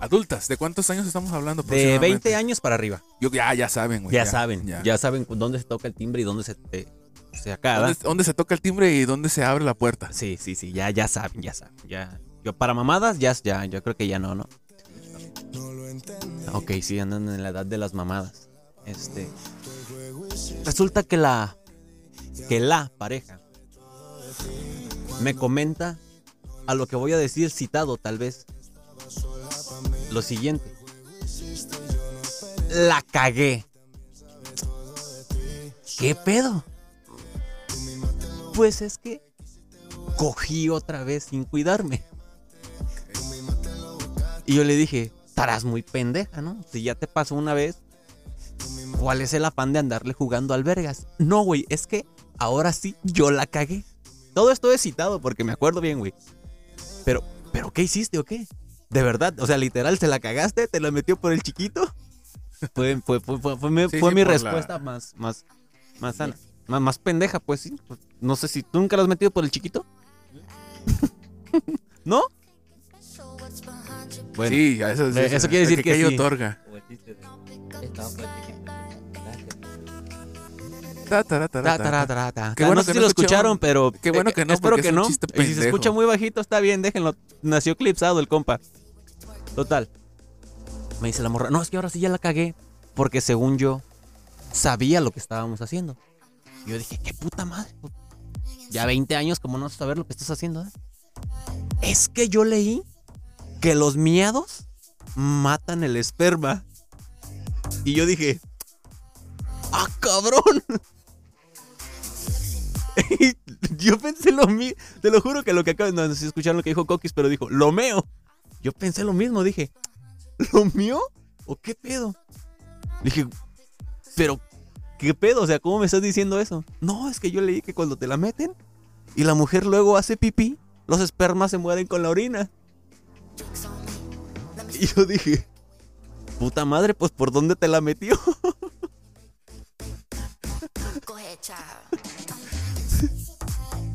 Adultas, ¿de cuántos años estamos hablando? De aproximadamente? 20 años para arriba. Yo, ya, ya saben, güey. Ya, saben, ya. ya. saben dónde se toca el timbre y dónde se, eh, se acaba. ¿Dónde, dónde se toca el timbre y dónde se abre la puerta? Sí, sí, sí, ya, ya saben, ya saben. Ya. Yo para mamadas, ya, ya, yo creo que ya no, ¿no? Ok, sí, andan en la edad de las mamadas. Este. Resulta que la. Que la pareja. Me comenta a lo que voy a decir citado, tal vez. lo siguiente. La cagué. ¿Qué pedo? Pues es que cogí otra vez sin cuidarme. Y yo le dije, estarás muy pendeja, ¿no? Si ya te pasó una vez, ¿cuál es el afán de andarle jugando albergas? No, güey, es que ahora sí yo la cagué. Todo esto es citado porque me acuerdo bien, güey. Pero, ¿pero qué hiciste o qué? De verdad, o sea, literal, ¿te la cagaste? ¿Te la metió por el chiquito? Fue, fue, fue, fue, Sí, fue sí, mi por la- respuesta más, más, más sana. Más, más pendeja, pues sí. No sé si tú nunca la has metido por el chiquito. ¿No? Bueno, sí, eso, eh, eso quiere decir que ella sí. otorga. Qué Ah, bueno no sé que si no lo escucharon. pero. Qué bueno que no, Espero que no. Y si se escucha muy bajito, está bien, déjenlo. Nació clipsado el compa. Total. Me dice la morra, no, es que ahora sí ya la cagué. Porque según yo, sabía lo que estábamos haciendo. Yo dije, qué puta madre. Ya 20 años, como no saber lo que estás haciendo. eh?". Es que yo leí que los miados matan el esperma. Y yo dije, ¡ah, cabrón! yo pensé lo mismo. Te lo juro que lo que acabo No, no lo que dijo Coquis, pero dijo, lo meo. Yo pensé lo mismo. Dije, ¿lo mío? ¿O qué pedo? Dije, pero, ¿qué pedo? O sea, ¿cómo me estás diciendo eso? No, es que yo leí que cuando te la meten y la mujer luego hace pipí, los espermas se mueren con la orina. Y yo dije, puta madre, pues ¿por dónde te la metió?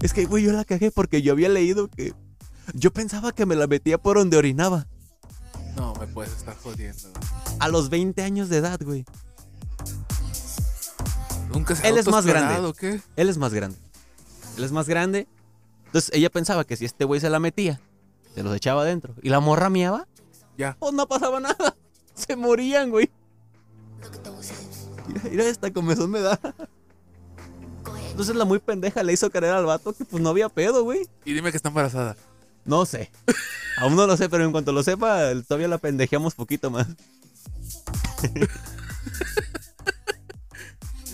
Es que, güey, yo la cagué porque yo había leído que. Yo pensaba que me la metía por donde orinaba. No, me puedes estar jodiendo. A los 20 años de edad, güey. Nunca se Él es más grande. autoexplorado, ¿o qué? Él es más grande. Él es más grande. Entonces ella pensaba que si este güey se la metía, se los echaba adentro. Y la morra miaba, Ya. pues no pasaba nada. Se morían, güey. Mira, mira esta comezón me da. Entonces la muy pendeja le hizo creer al vato que pues no había pedo, güey. Y dime que está embarazada. No sé. Aún no lo sé, pero en cuanto lo sepa, todavía la pendejeamos poquito más.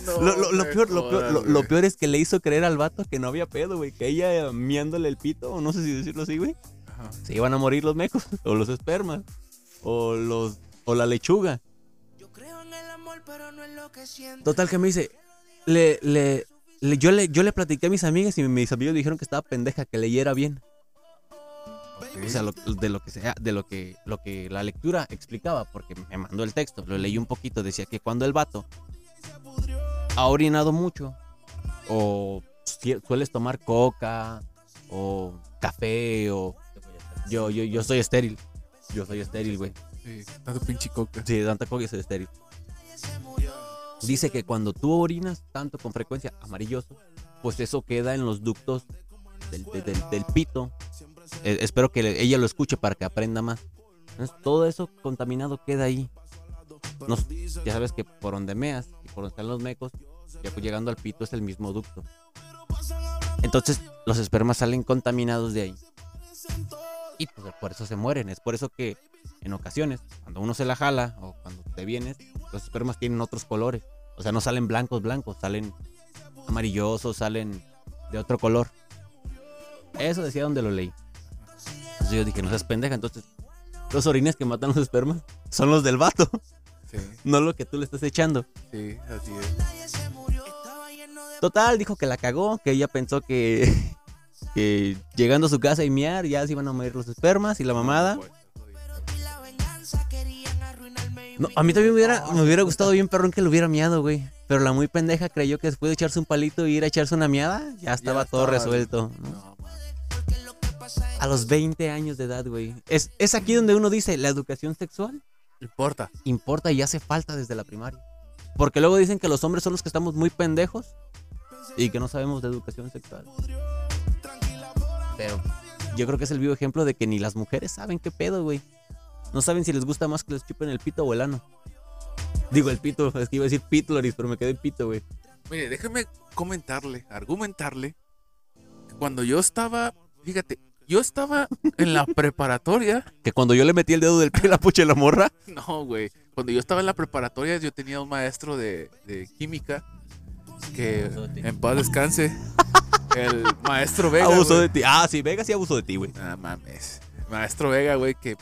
No, Lo, lo- lo peor, lo, peor, lo- lo peor es que le hizo creer al vato que no había pedo, güey. Que ella miándole el pito, o no sé si decirlo así, güey. Ajá. Se iban a morir los mecos, o los espermas, o los o la lechuga. Total que me dice, le, le, le- yo le yo le platiqué a mis amigas y mis amigos dijeron que estaba pendeja, que leyera bien. O sea, lo- de lo que sea, de lo que lo que la lectura explicaba, porque me mandó el texto, lo leí un poquito, decía que cuando el vato ha orinado mucho o sueles tomar coca o café o yo yo yo soy estéril. Yo soy estéril, güey. Sí, tanto pinche coca. Sí, tanta coca y soy estéril. Dice que cuando tú orinas tanto con frecuencia amarilloso, pues eso queda en los ductos del, de- del- del pito. Eh, espero que le- ella lo escuche para que aprenda más. Entonces, todo eso contaminado queda ahí. No- ya sabes que por donde meas y por donde están los mecos, ya pues llegando al pito es el mismo ducto. Entonces los espermas salen contaminados de ahí. Y pues por eso se mueren. Es por eso que en ocasiones, cuando uno se la jala o cuando te vienes, los espermas tienen otros colores. O sea, no salen blancos, blancos, salen amarillosos, salen de otro color. Eso decía donde lo leí. Entonces yo dije, no seas pendeja. Entonces, los orines que matan los espermas son los del vato, Sí, no lo que tú le estás echando. sí, así es. Total, dijo que la cagó, que ella pensó que, que llegando a su casa y miar, ya se iban a morir los espermas y la mamada. No, a mí también me hubiera, me hubiera gustado bien perrón que lo hubiera miado, güey. Pero la muy pendeja creyó que después de echarse un palito y ir a echarse una miada, ya estaba todo resuelto. ¿no? A los 20 años de edad, güey. Es, es aquí donde uno dice, la educación sexual importa. importa y hace falta desde la primaria. Porque luego dicen que los hombres son los que estamos muy pendejos y que no sabemos de educación sexual. Pero yo creo que es el vivo ejemplo de que ni las mujeres saben qué pedo, güey. No saben si les gusta más que les chupen el pito o el ano. Digo el pito, es que iba a decir pitloris, pero me quedé en pito, güey. Mire, déjame comentarle, argumentarle. que Cuando yo estaba, fíjate, Yo estaba en la preparatoria. Que cuando yo le metí el dedo del pie a la pucha de la morra. No, güey. Cuando yo estaba en la preparatoria, yo tenía un maestro de, de química que en paz descanse. El maestro Vega. abusó de ti. Ah, sí, Vega sí abusó de ti, güey. Ah, mames. Maestro Vega, güey, que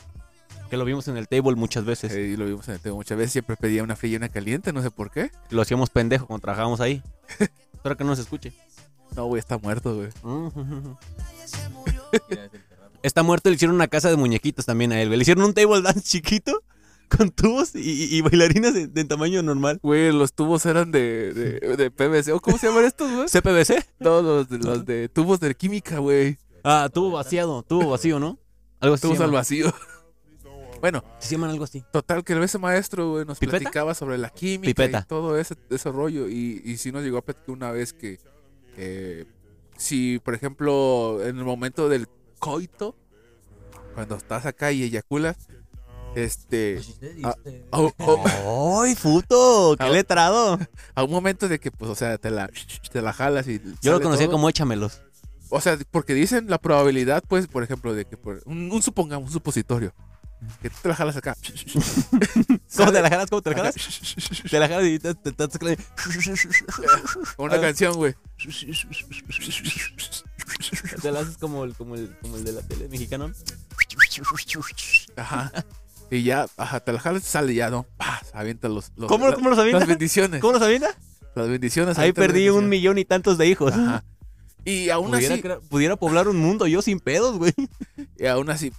Que lo vimos en el table muchas veces. eh, lo vimos en el tema muchas veces, siempre pedía una fría y una caliente, no sé por qué. Lo hacíamos pendejo cuando trabajábamos ahí. Espero que no nos escuche. No, güey, está muerto, güey. Terror. Está muerto, le hicieron una casa de muñequitos también a él, güey. Le hicieron un table dance chiquito con tubos y, bailarinas de, de tamaño normal. Güey, los tubos eran de, de, de PVC. ¿O cómo se llaman estos, güey? ¿CPVC? No, los de, los de tubos de química, güey. Ah, tubo vaciado, tubo vacío, ¿no? Algo así. Tubos al vacío. Bueno, se llaman algo así. total, que ese maestro, güey, nos ¿Pipeta? platicaba sobre la química Pipeta. y todo ese, ese rollo. Y, y sí nos llegó a platicar una vez que, que si, por ejemplo, en el momento del coito, cuando estás acá y eyaculas, este, Pues a, a- ¡Ay, puto! ¡Qué Ah. letrado! a un momento de que, pues, o sea, te la, te la jalas y Yo lo conocía todo. como échamelos. O sea, porque dicen la probabilidad, pues, por ejemplo, de que por un, un supongamos, un supositorio, que tú te la jalas acá. ¿Cómo te la jalas? ¿Cómo te la jalas? Te la jalas y te, te, te- te- Con una canción, güey. te la haces como el, como, el, como el de la tele mexicano. Ajá. Y ya, ajá, te la jalas sale ya, ¿no? ¡Pah! Avienta los, los- ¿Cómo, la- cómo los avienta? las bendiciones. ¿Cómo los avienta? Las bendiciones. Ahí perdí un millón y tantos de hijos. Ajá. Y aún Pudiera, así, pudiera poblar un mundo yo sin pedos, güey. y aún así,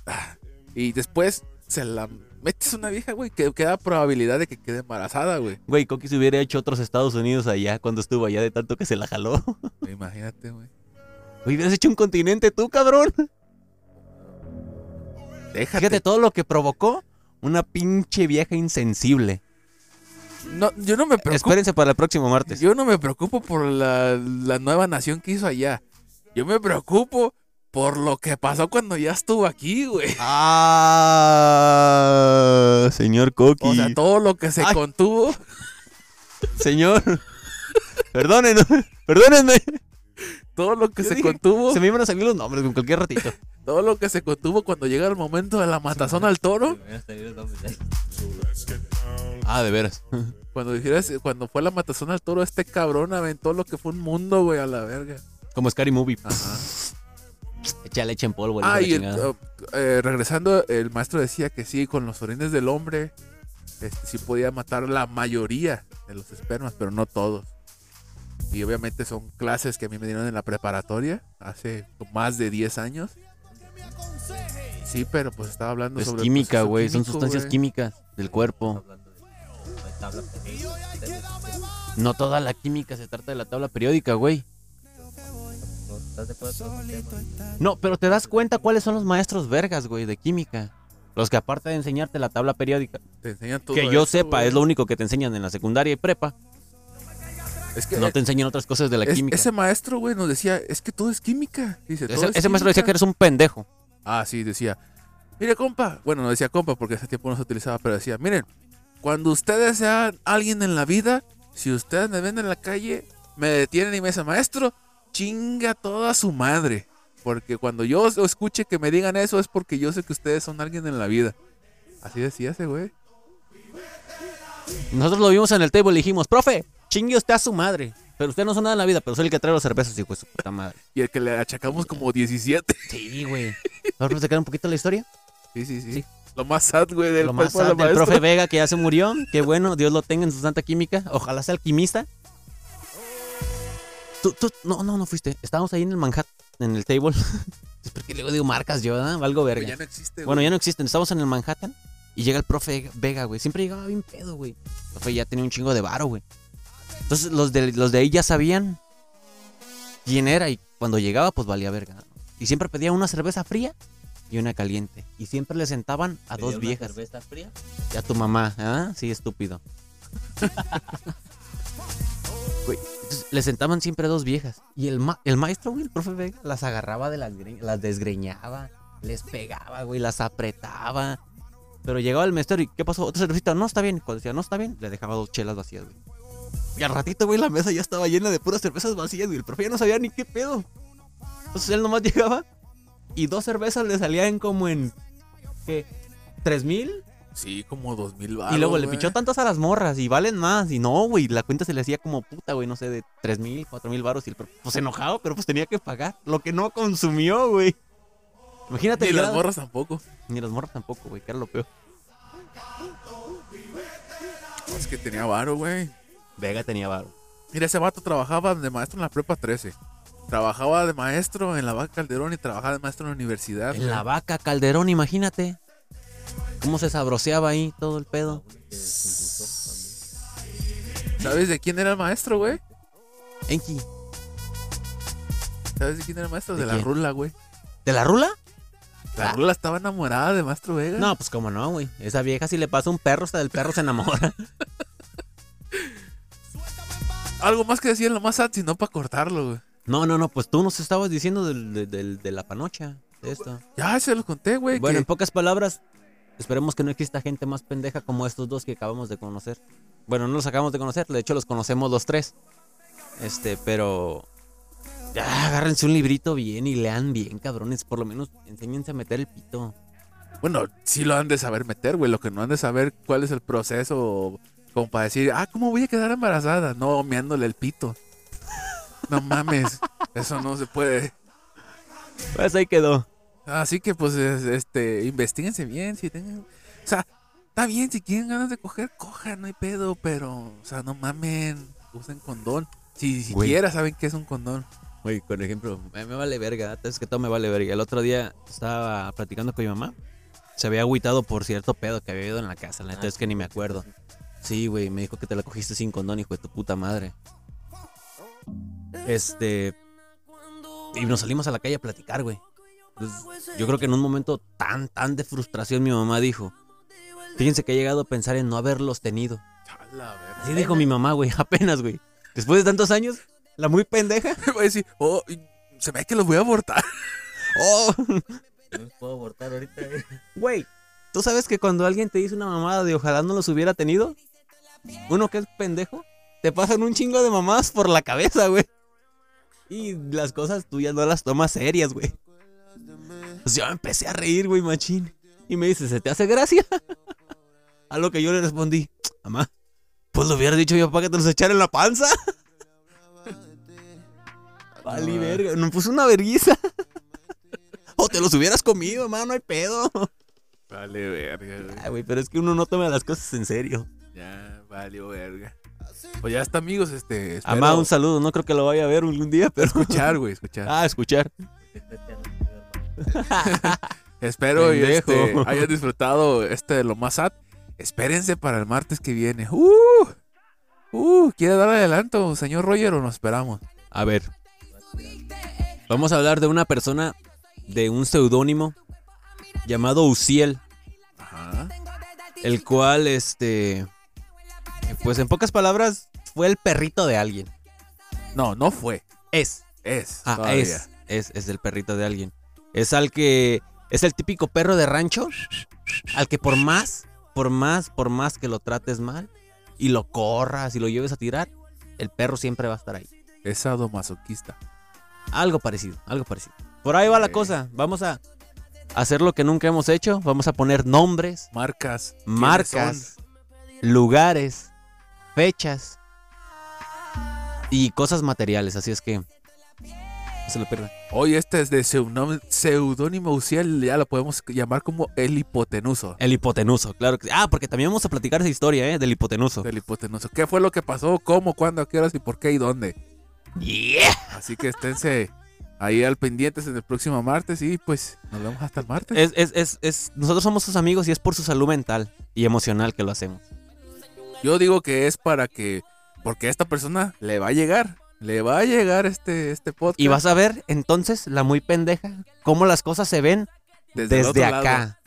y después se la metes a una vieja, güey, que queda probabilidad de que quede embarazada, güey. Güey, Coqui se hubiera hecho otros Estados Unidos allá cuando estuvo allá de tanto que se la jaló. Imagínate, güey. Güey, hubieras hecho un continente tú, cabrón. Déjate. Fíjate todo lo que provocó una pinche vieja insensible. No, yo no me preocupo. Espérense para el próximo martes. Yo no me preocupo por la, la nueva nación que hizo allá. Yo me preocupo por lo que pasó cuando ya estuvo aquí, güey. Ah, señor Coqui. O sea, todo lo que se Ay. contuvo, Señor. Perdónenme, perdónenme. todo lo que Yo se dije, contuvo, Se me iban a salir los nombres en cualquier ratito. Todo lo que se contuvo cuando llega el momento de la matazón al toro. Ah, de veras. Cuando dijeras, cuando fue la matazón al toro, este cabrón aventó lo que fue un mundo, güey, a la verga. Como Scary Movie. Ajá. Echa leche en polvo. Ah, y el- chingada. eh, regresando, el maestro decía que sí, con los orines del hombre, este, sí podía matar la mayoría de los espermas, pero no todos. Y obviamente son clases que a mí me dieron en la preparatoria hace más de 10 años. Sí, pero pues estaba hablando Es sobre química, güey. Son sustancias químicas del cuerpo. No toda la química se trata de la tabla periódica, güey. ¿no pero te das cuenta cuáles son los maestros vergas, güey, de química. Los que aparte de enseñarte la tabla periódica, Te enseñan todo que yo sepa, es lo único que te enseñan en la secundaria y prepa. Es que No te enseñan otras cosas de la es- química. ese maestro, güey, nos decía, es que todo es química. Dice, todo Ese, es ese maestro decía que eres un pendejo. Ah, sí, decía. Mire, compa. Bueno, no decía compa porque ese tiempo no se utilizaba, pero decía, miren, cuando ustedes sean alguien en la vida, si ustedes me ven en la calle, me detienen y me dicen, maestro, chinga toda su madre. Porque cuando yo escuche que me digan eso es porque yo sé que ustedes son alguien en la vida. Así decía ese güey. Nosotros lo vimos en el table y dijimos, profe, chingue usted a su madre. Pero usted no son nada en la vida, pero soy el que trae los cervezas, hijo de su puta madre. Y el que le achacamos como 17. Sí, güey. ¿Vamos a sacar un poquito la historia? Sí, sí, sí. Sí. Lo más sad, güey, del Lo más sad del maestra. profe Vega que ya se murió. Qué bueno, Dios lo tenga en su santa química. Ojalá sea alquimista. Tú, tú, no, no, no fuiste. Estábamos ahí en el Manhattan, en el table. Es porque luego digo marcas yo, ¿verdad? Valgo verga. ya no existe, Bueno, güey. ya no existen. Estamos en el Manhattan y llega el profe Vega, güey. Siempre llegaba bien pedo, güey. El profe ya tenía un chingo de varo, güey. Entonces los de, los de ahí ya sabían quién era y cuando llegaba, pues valía verga. Y siempre pedía una cerveza fría y una caliente. Y siempre le sentaban a ¿Pedía dos una viejas. cerveza fría? Y a tu mamá, ¿ah? Sí, estúpido. Güey, entonces, le sentaban siempre dos viejas. Y el, ma- el maestro, güey, el profe Vega, las agarraba de las las desgreñaba, les pegaba, güey, las apretaba. Pero llegaba el maestro y, ¿qué pasó? ¿Otra cervecita? No, está bien. Cuando decía, no, está bien, le dejaba dos chelas vacías, güey. Y al ratito, güey, la mesa ya estaba llena de puras cervezas vacías, güey. El profe ya no sabía ni qué pedo. Entonces él nomás llegaba y dos cervezas le salían como en. ¿Qué? ¿Tres mil? Sí, como dos mil Y luego le pichó tantas a las morras y valen más. Y no, güey, la cuenta se le hacía como puta, güey, no sé, de tres mil, cuatro mil baros. Y el, pues enojado, pero pues tenía que pagar lo que no consumió, güey. Imagínate. Ni las grado- morras tampoco. Ni las morras tampoco, güey, que era lo peor. Es que tenía varo, güey. Vega tenía varo. Mira, ese vato trabajaba de maestro en la prepa 13. Trabajaba de maestro en la Vaca Calderón y trabajaba de maestro en la universidad. En la vaca Calderón, imagínate. Cómo se sabroseaba ahí todo el pedo. ¿Sabes de quién era el maestro, güey? Enki. ¿Sabes de quién era el maestro? ¿De De, la quién? Rula, güey. ¿De la rula? La Ah. Rula estaba enamorada de Maestro Vega. No, pues cómo no, güey. Esa vieja si le pasa un perro, hasta del perro se enamora. Algo más que decir en lo más sad, sino para cortarlo, güey. No, no, no, pues tú nos estabas diciendo del- del- del- de, la panocha, de esto. Ya se lo conté, güey. Bueno, que- en pocas palabras, esperemos que no exista gente más pendeja como estos dos que acabamos de conocer. Bueno, no los acabamos de conocer, de hecho los conocemos los tres. Este, pero... Ya, agárrense un librito bien y lean bien, cabrones. Por lo menos enséñense a meter el pito. Bueno, sí lo han de saber meter, güey. Lo que no han de saber cuál es el proceso como para decir, ah, ¿cómo voy a quedar embarazada? No, meándole el pito. No mames, eso no se puede. Pues ahí quedó. Así que, pues, es- este, investiguense bien, si tengan... O sea, está bien, si quieren ganas de coger, cojan, no hay pedo, pero, o sea, no mamen, usen condón. Si Güey. siquiera saben qué es un condón. Oye, por ejemplo, me, me vale verga, es que todo me vale verga. El otro día estaba platicando con mi mamá. Se había agüitado por cierto pedo que había ido en la casa, la neta es que ni me acuerdo. Sí, güey, me dijo que te la cogiste sin condón, hijo de tu puta madre. Este. Y nos salimos a la calle a platicar, güey. Entonces, yo creo que en un momento tan, tan de frustración mi mamá dijo. Fíjense que he llegado a pensar en no haberlos tenido. Así dijo mi mamá, güey, apenas, güey. Después de tantos años, la muy pendeja. Voy a decir, oh, se ve que los voy a abortar. Oh, No puedo abortar ahorita. eh. Güey, ¿tú sabes que cuando alguien te dice una mamada de ojalá no los hubiera tenido? Uno que es pendejo, te pasan un chingo de mamadas por la cabeza, güey. Y las cosas tú ya no las tomas serias, güey. Pues yo me empecé a reír, güey, machín. Y me dice, ¿se te hace gracia? A lo que yo le respondí, mamá, pues lo hubiera dicho mi papá que te los echara en la panza. Vale, verga, nos puso una vergüenza. O te los hubieras comido, mamá, no hay pedo. Vale, verga, güey. Ay, güey, pero es que uno no toma las cosas en serio. Ya, valió verga. Pues ya está, amigos, este. Espero Amá, un saludo. No creo que lo vaya a ver algún día, pero. escuchar, güey, escuchar. Ah, escuchar. Espero y este, hayan disfrutado este de lo más sad. Espérense para el martes que viene. Uh, uh, ¿quiere dar adelanto, señor Roger, o nos esperamos? A ver. Vamos a hablar de una persona de un seudónimo llamado Uciel, Ajá. el cual, este. Pues en pocas palabras, fue el perrito de alguien. No, no fue. Es. Es. Ah, todavía. es. Es, es el perrito de alguien. Es al que. Es el típico perro de rancho. Al que por más, por más, por más que lo trates mal y lo corras y lo lleves a tirar, el perro siempre va a estar ahí. Es sadomasoquista. Algo parecido, algo parecido. Por ahí va la cosa. Vamos a hacer lo que nunca hemos hecho. Vamos a poner nombres, Marcas. ¿quiénes marcas, lugares, fechas y cosas materiales. Así es que no se lo pierdan. Hoy este es de pseudónimo, seudónimo Uciel, ya lo podemos llamar como el hipotenuso. El hipotenuso, claro que sí. Ah, porque también vamos a platicar esa historia, ¿eh? Del hipotenuso. Del hipotenuso. ¿Qué fue lo que pasó? ¿Cómo? ¿Cuándo? ¿A qué horas? ¿Y por qué? ¿Y dónde? Yeah. Así que esténse ahí al pendientes en el próximo martes y pues nos vemos hasta el martes. Es, es, es, es- nosotros somos sus amigos y es por su salud mental y emocional que lo hacemos. Yo digo que es para que, porque a esta persona le va a llegar, le va a llegar este, este podcast. Y vas a ver entonces, la muy pendeja, cómo las cosas se ven desde, lado. acá.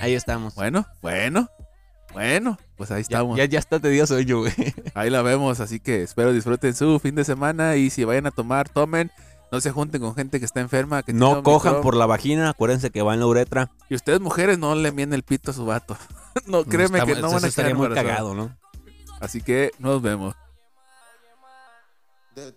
Ahí estamos. Bueno, bueno, bueno, pues ahí Ya, estamos. ya, ya está tedioso yo, güey. Ahí la vemos, así que espero disfruten su fin de semana y si vayan a tomar, tomen. No se junten con gente que está enferma. Que No cojan por la vagina, acuérdense que va en la uretra. Y ustedes mujeres no le mien el pito a su vato. no, créeme Está- que no van a estaría quedar muy cagado, ¿no? Así que nos vemos. De tu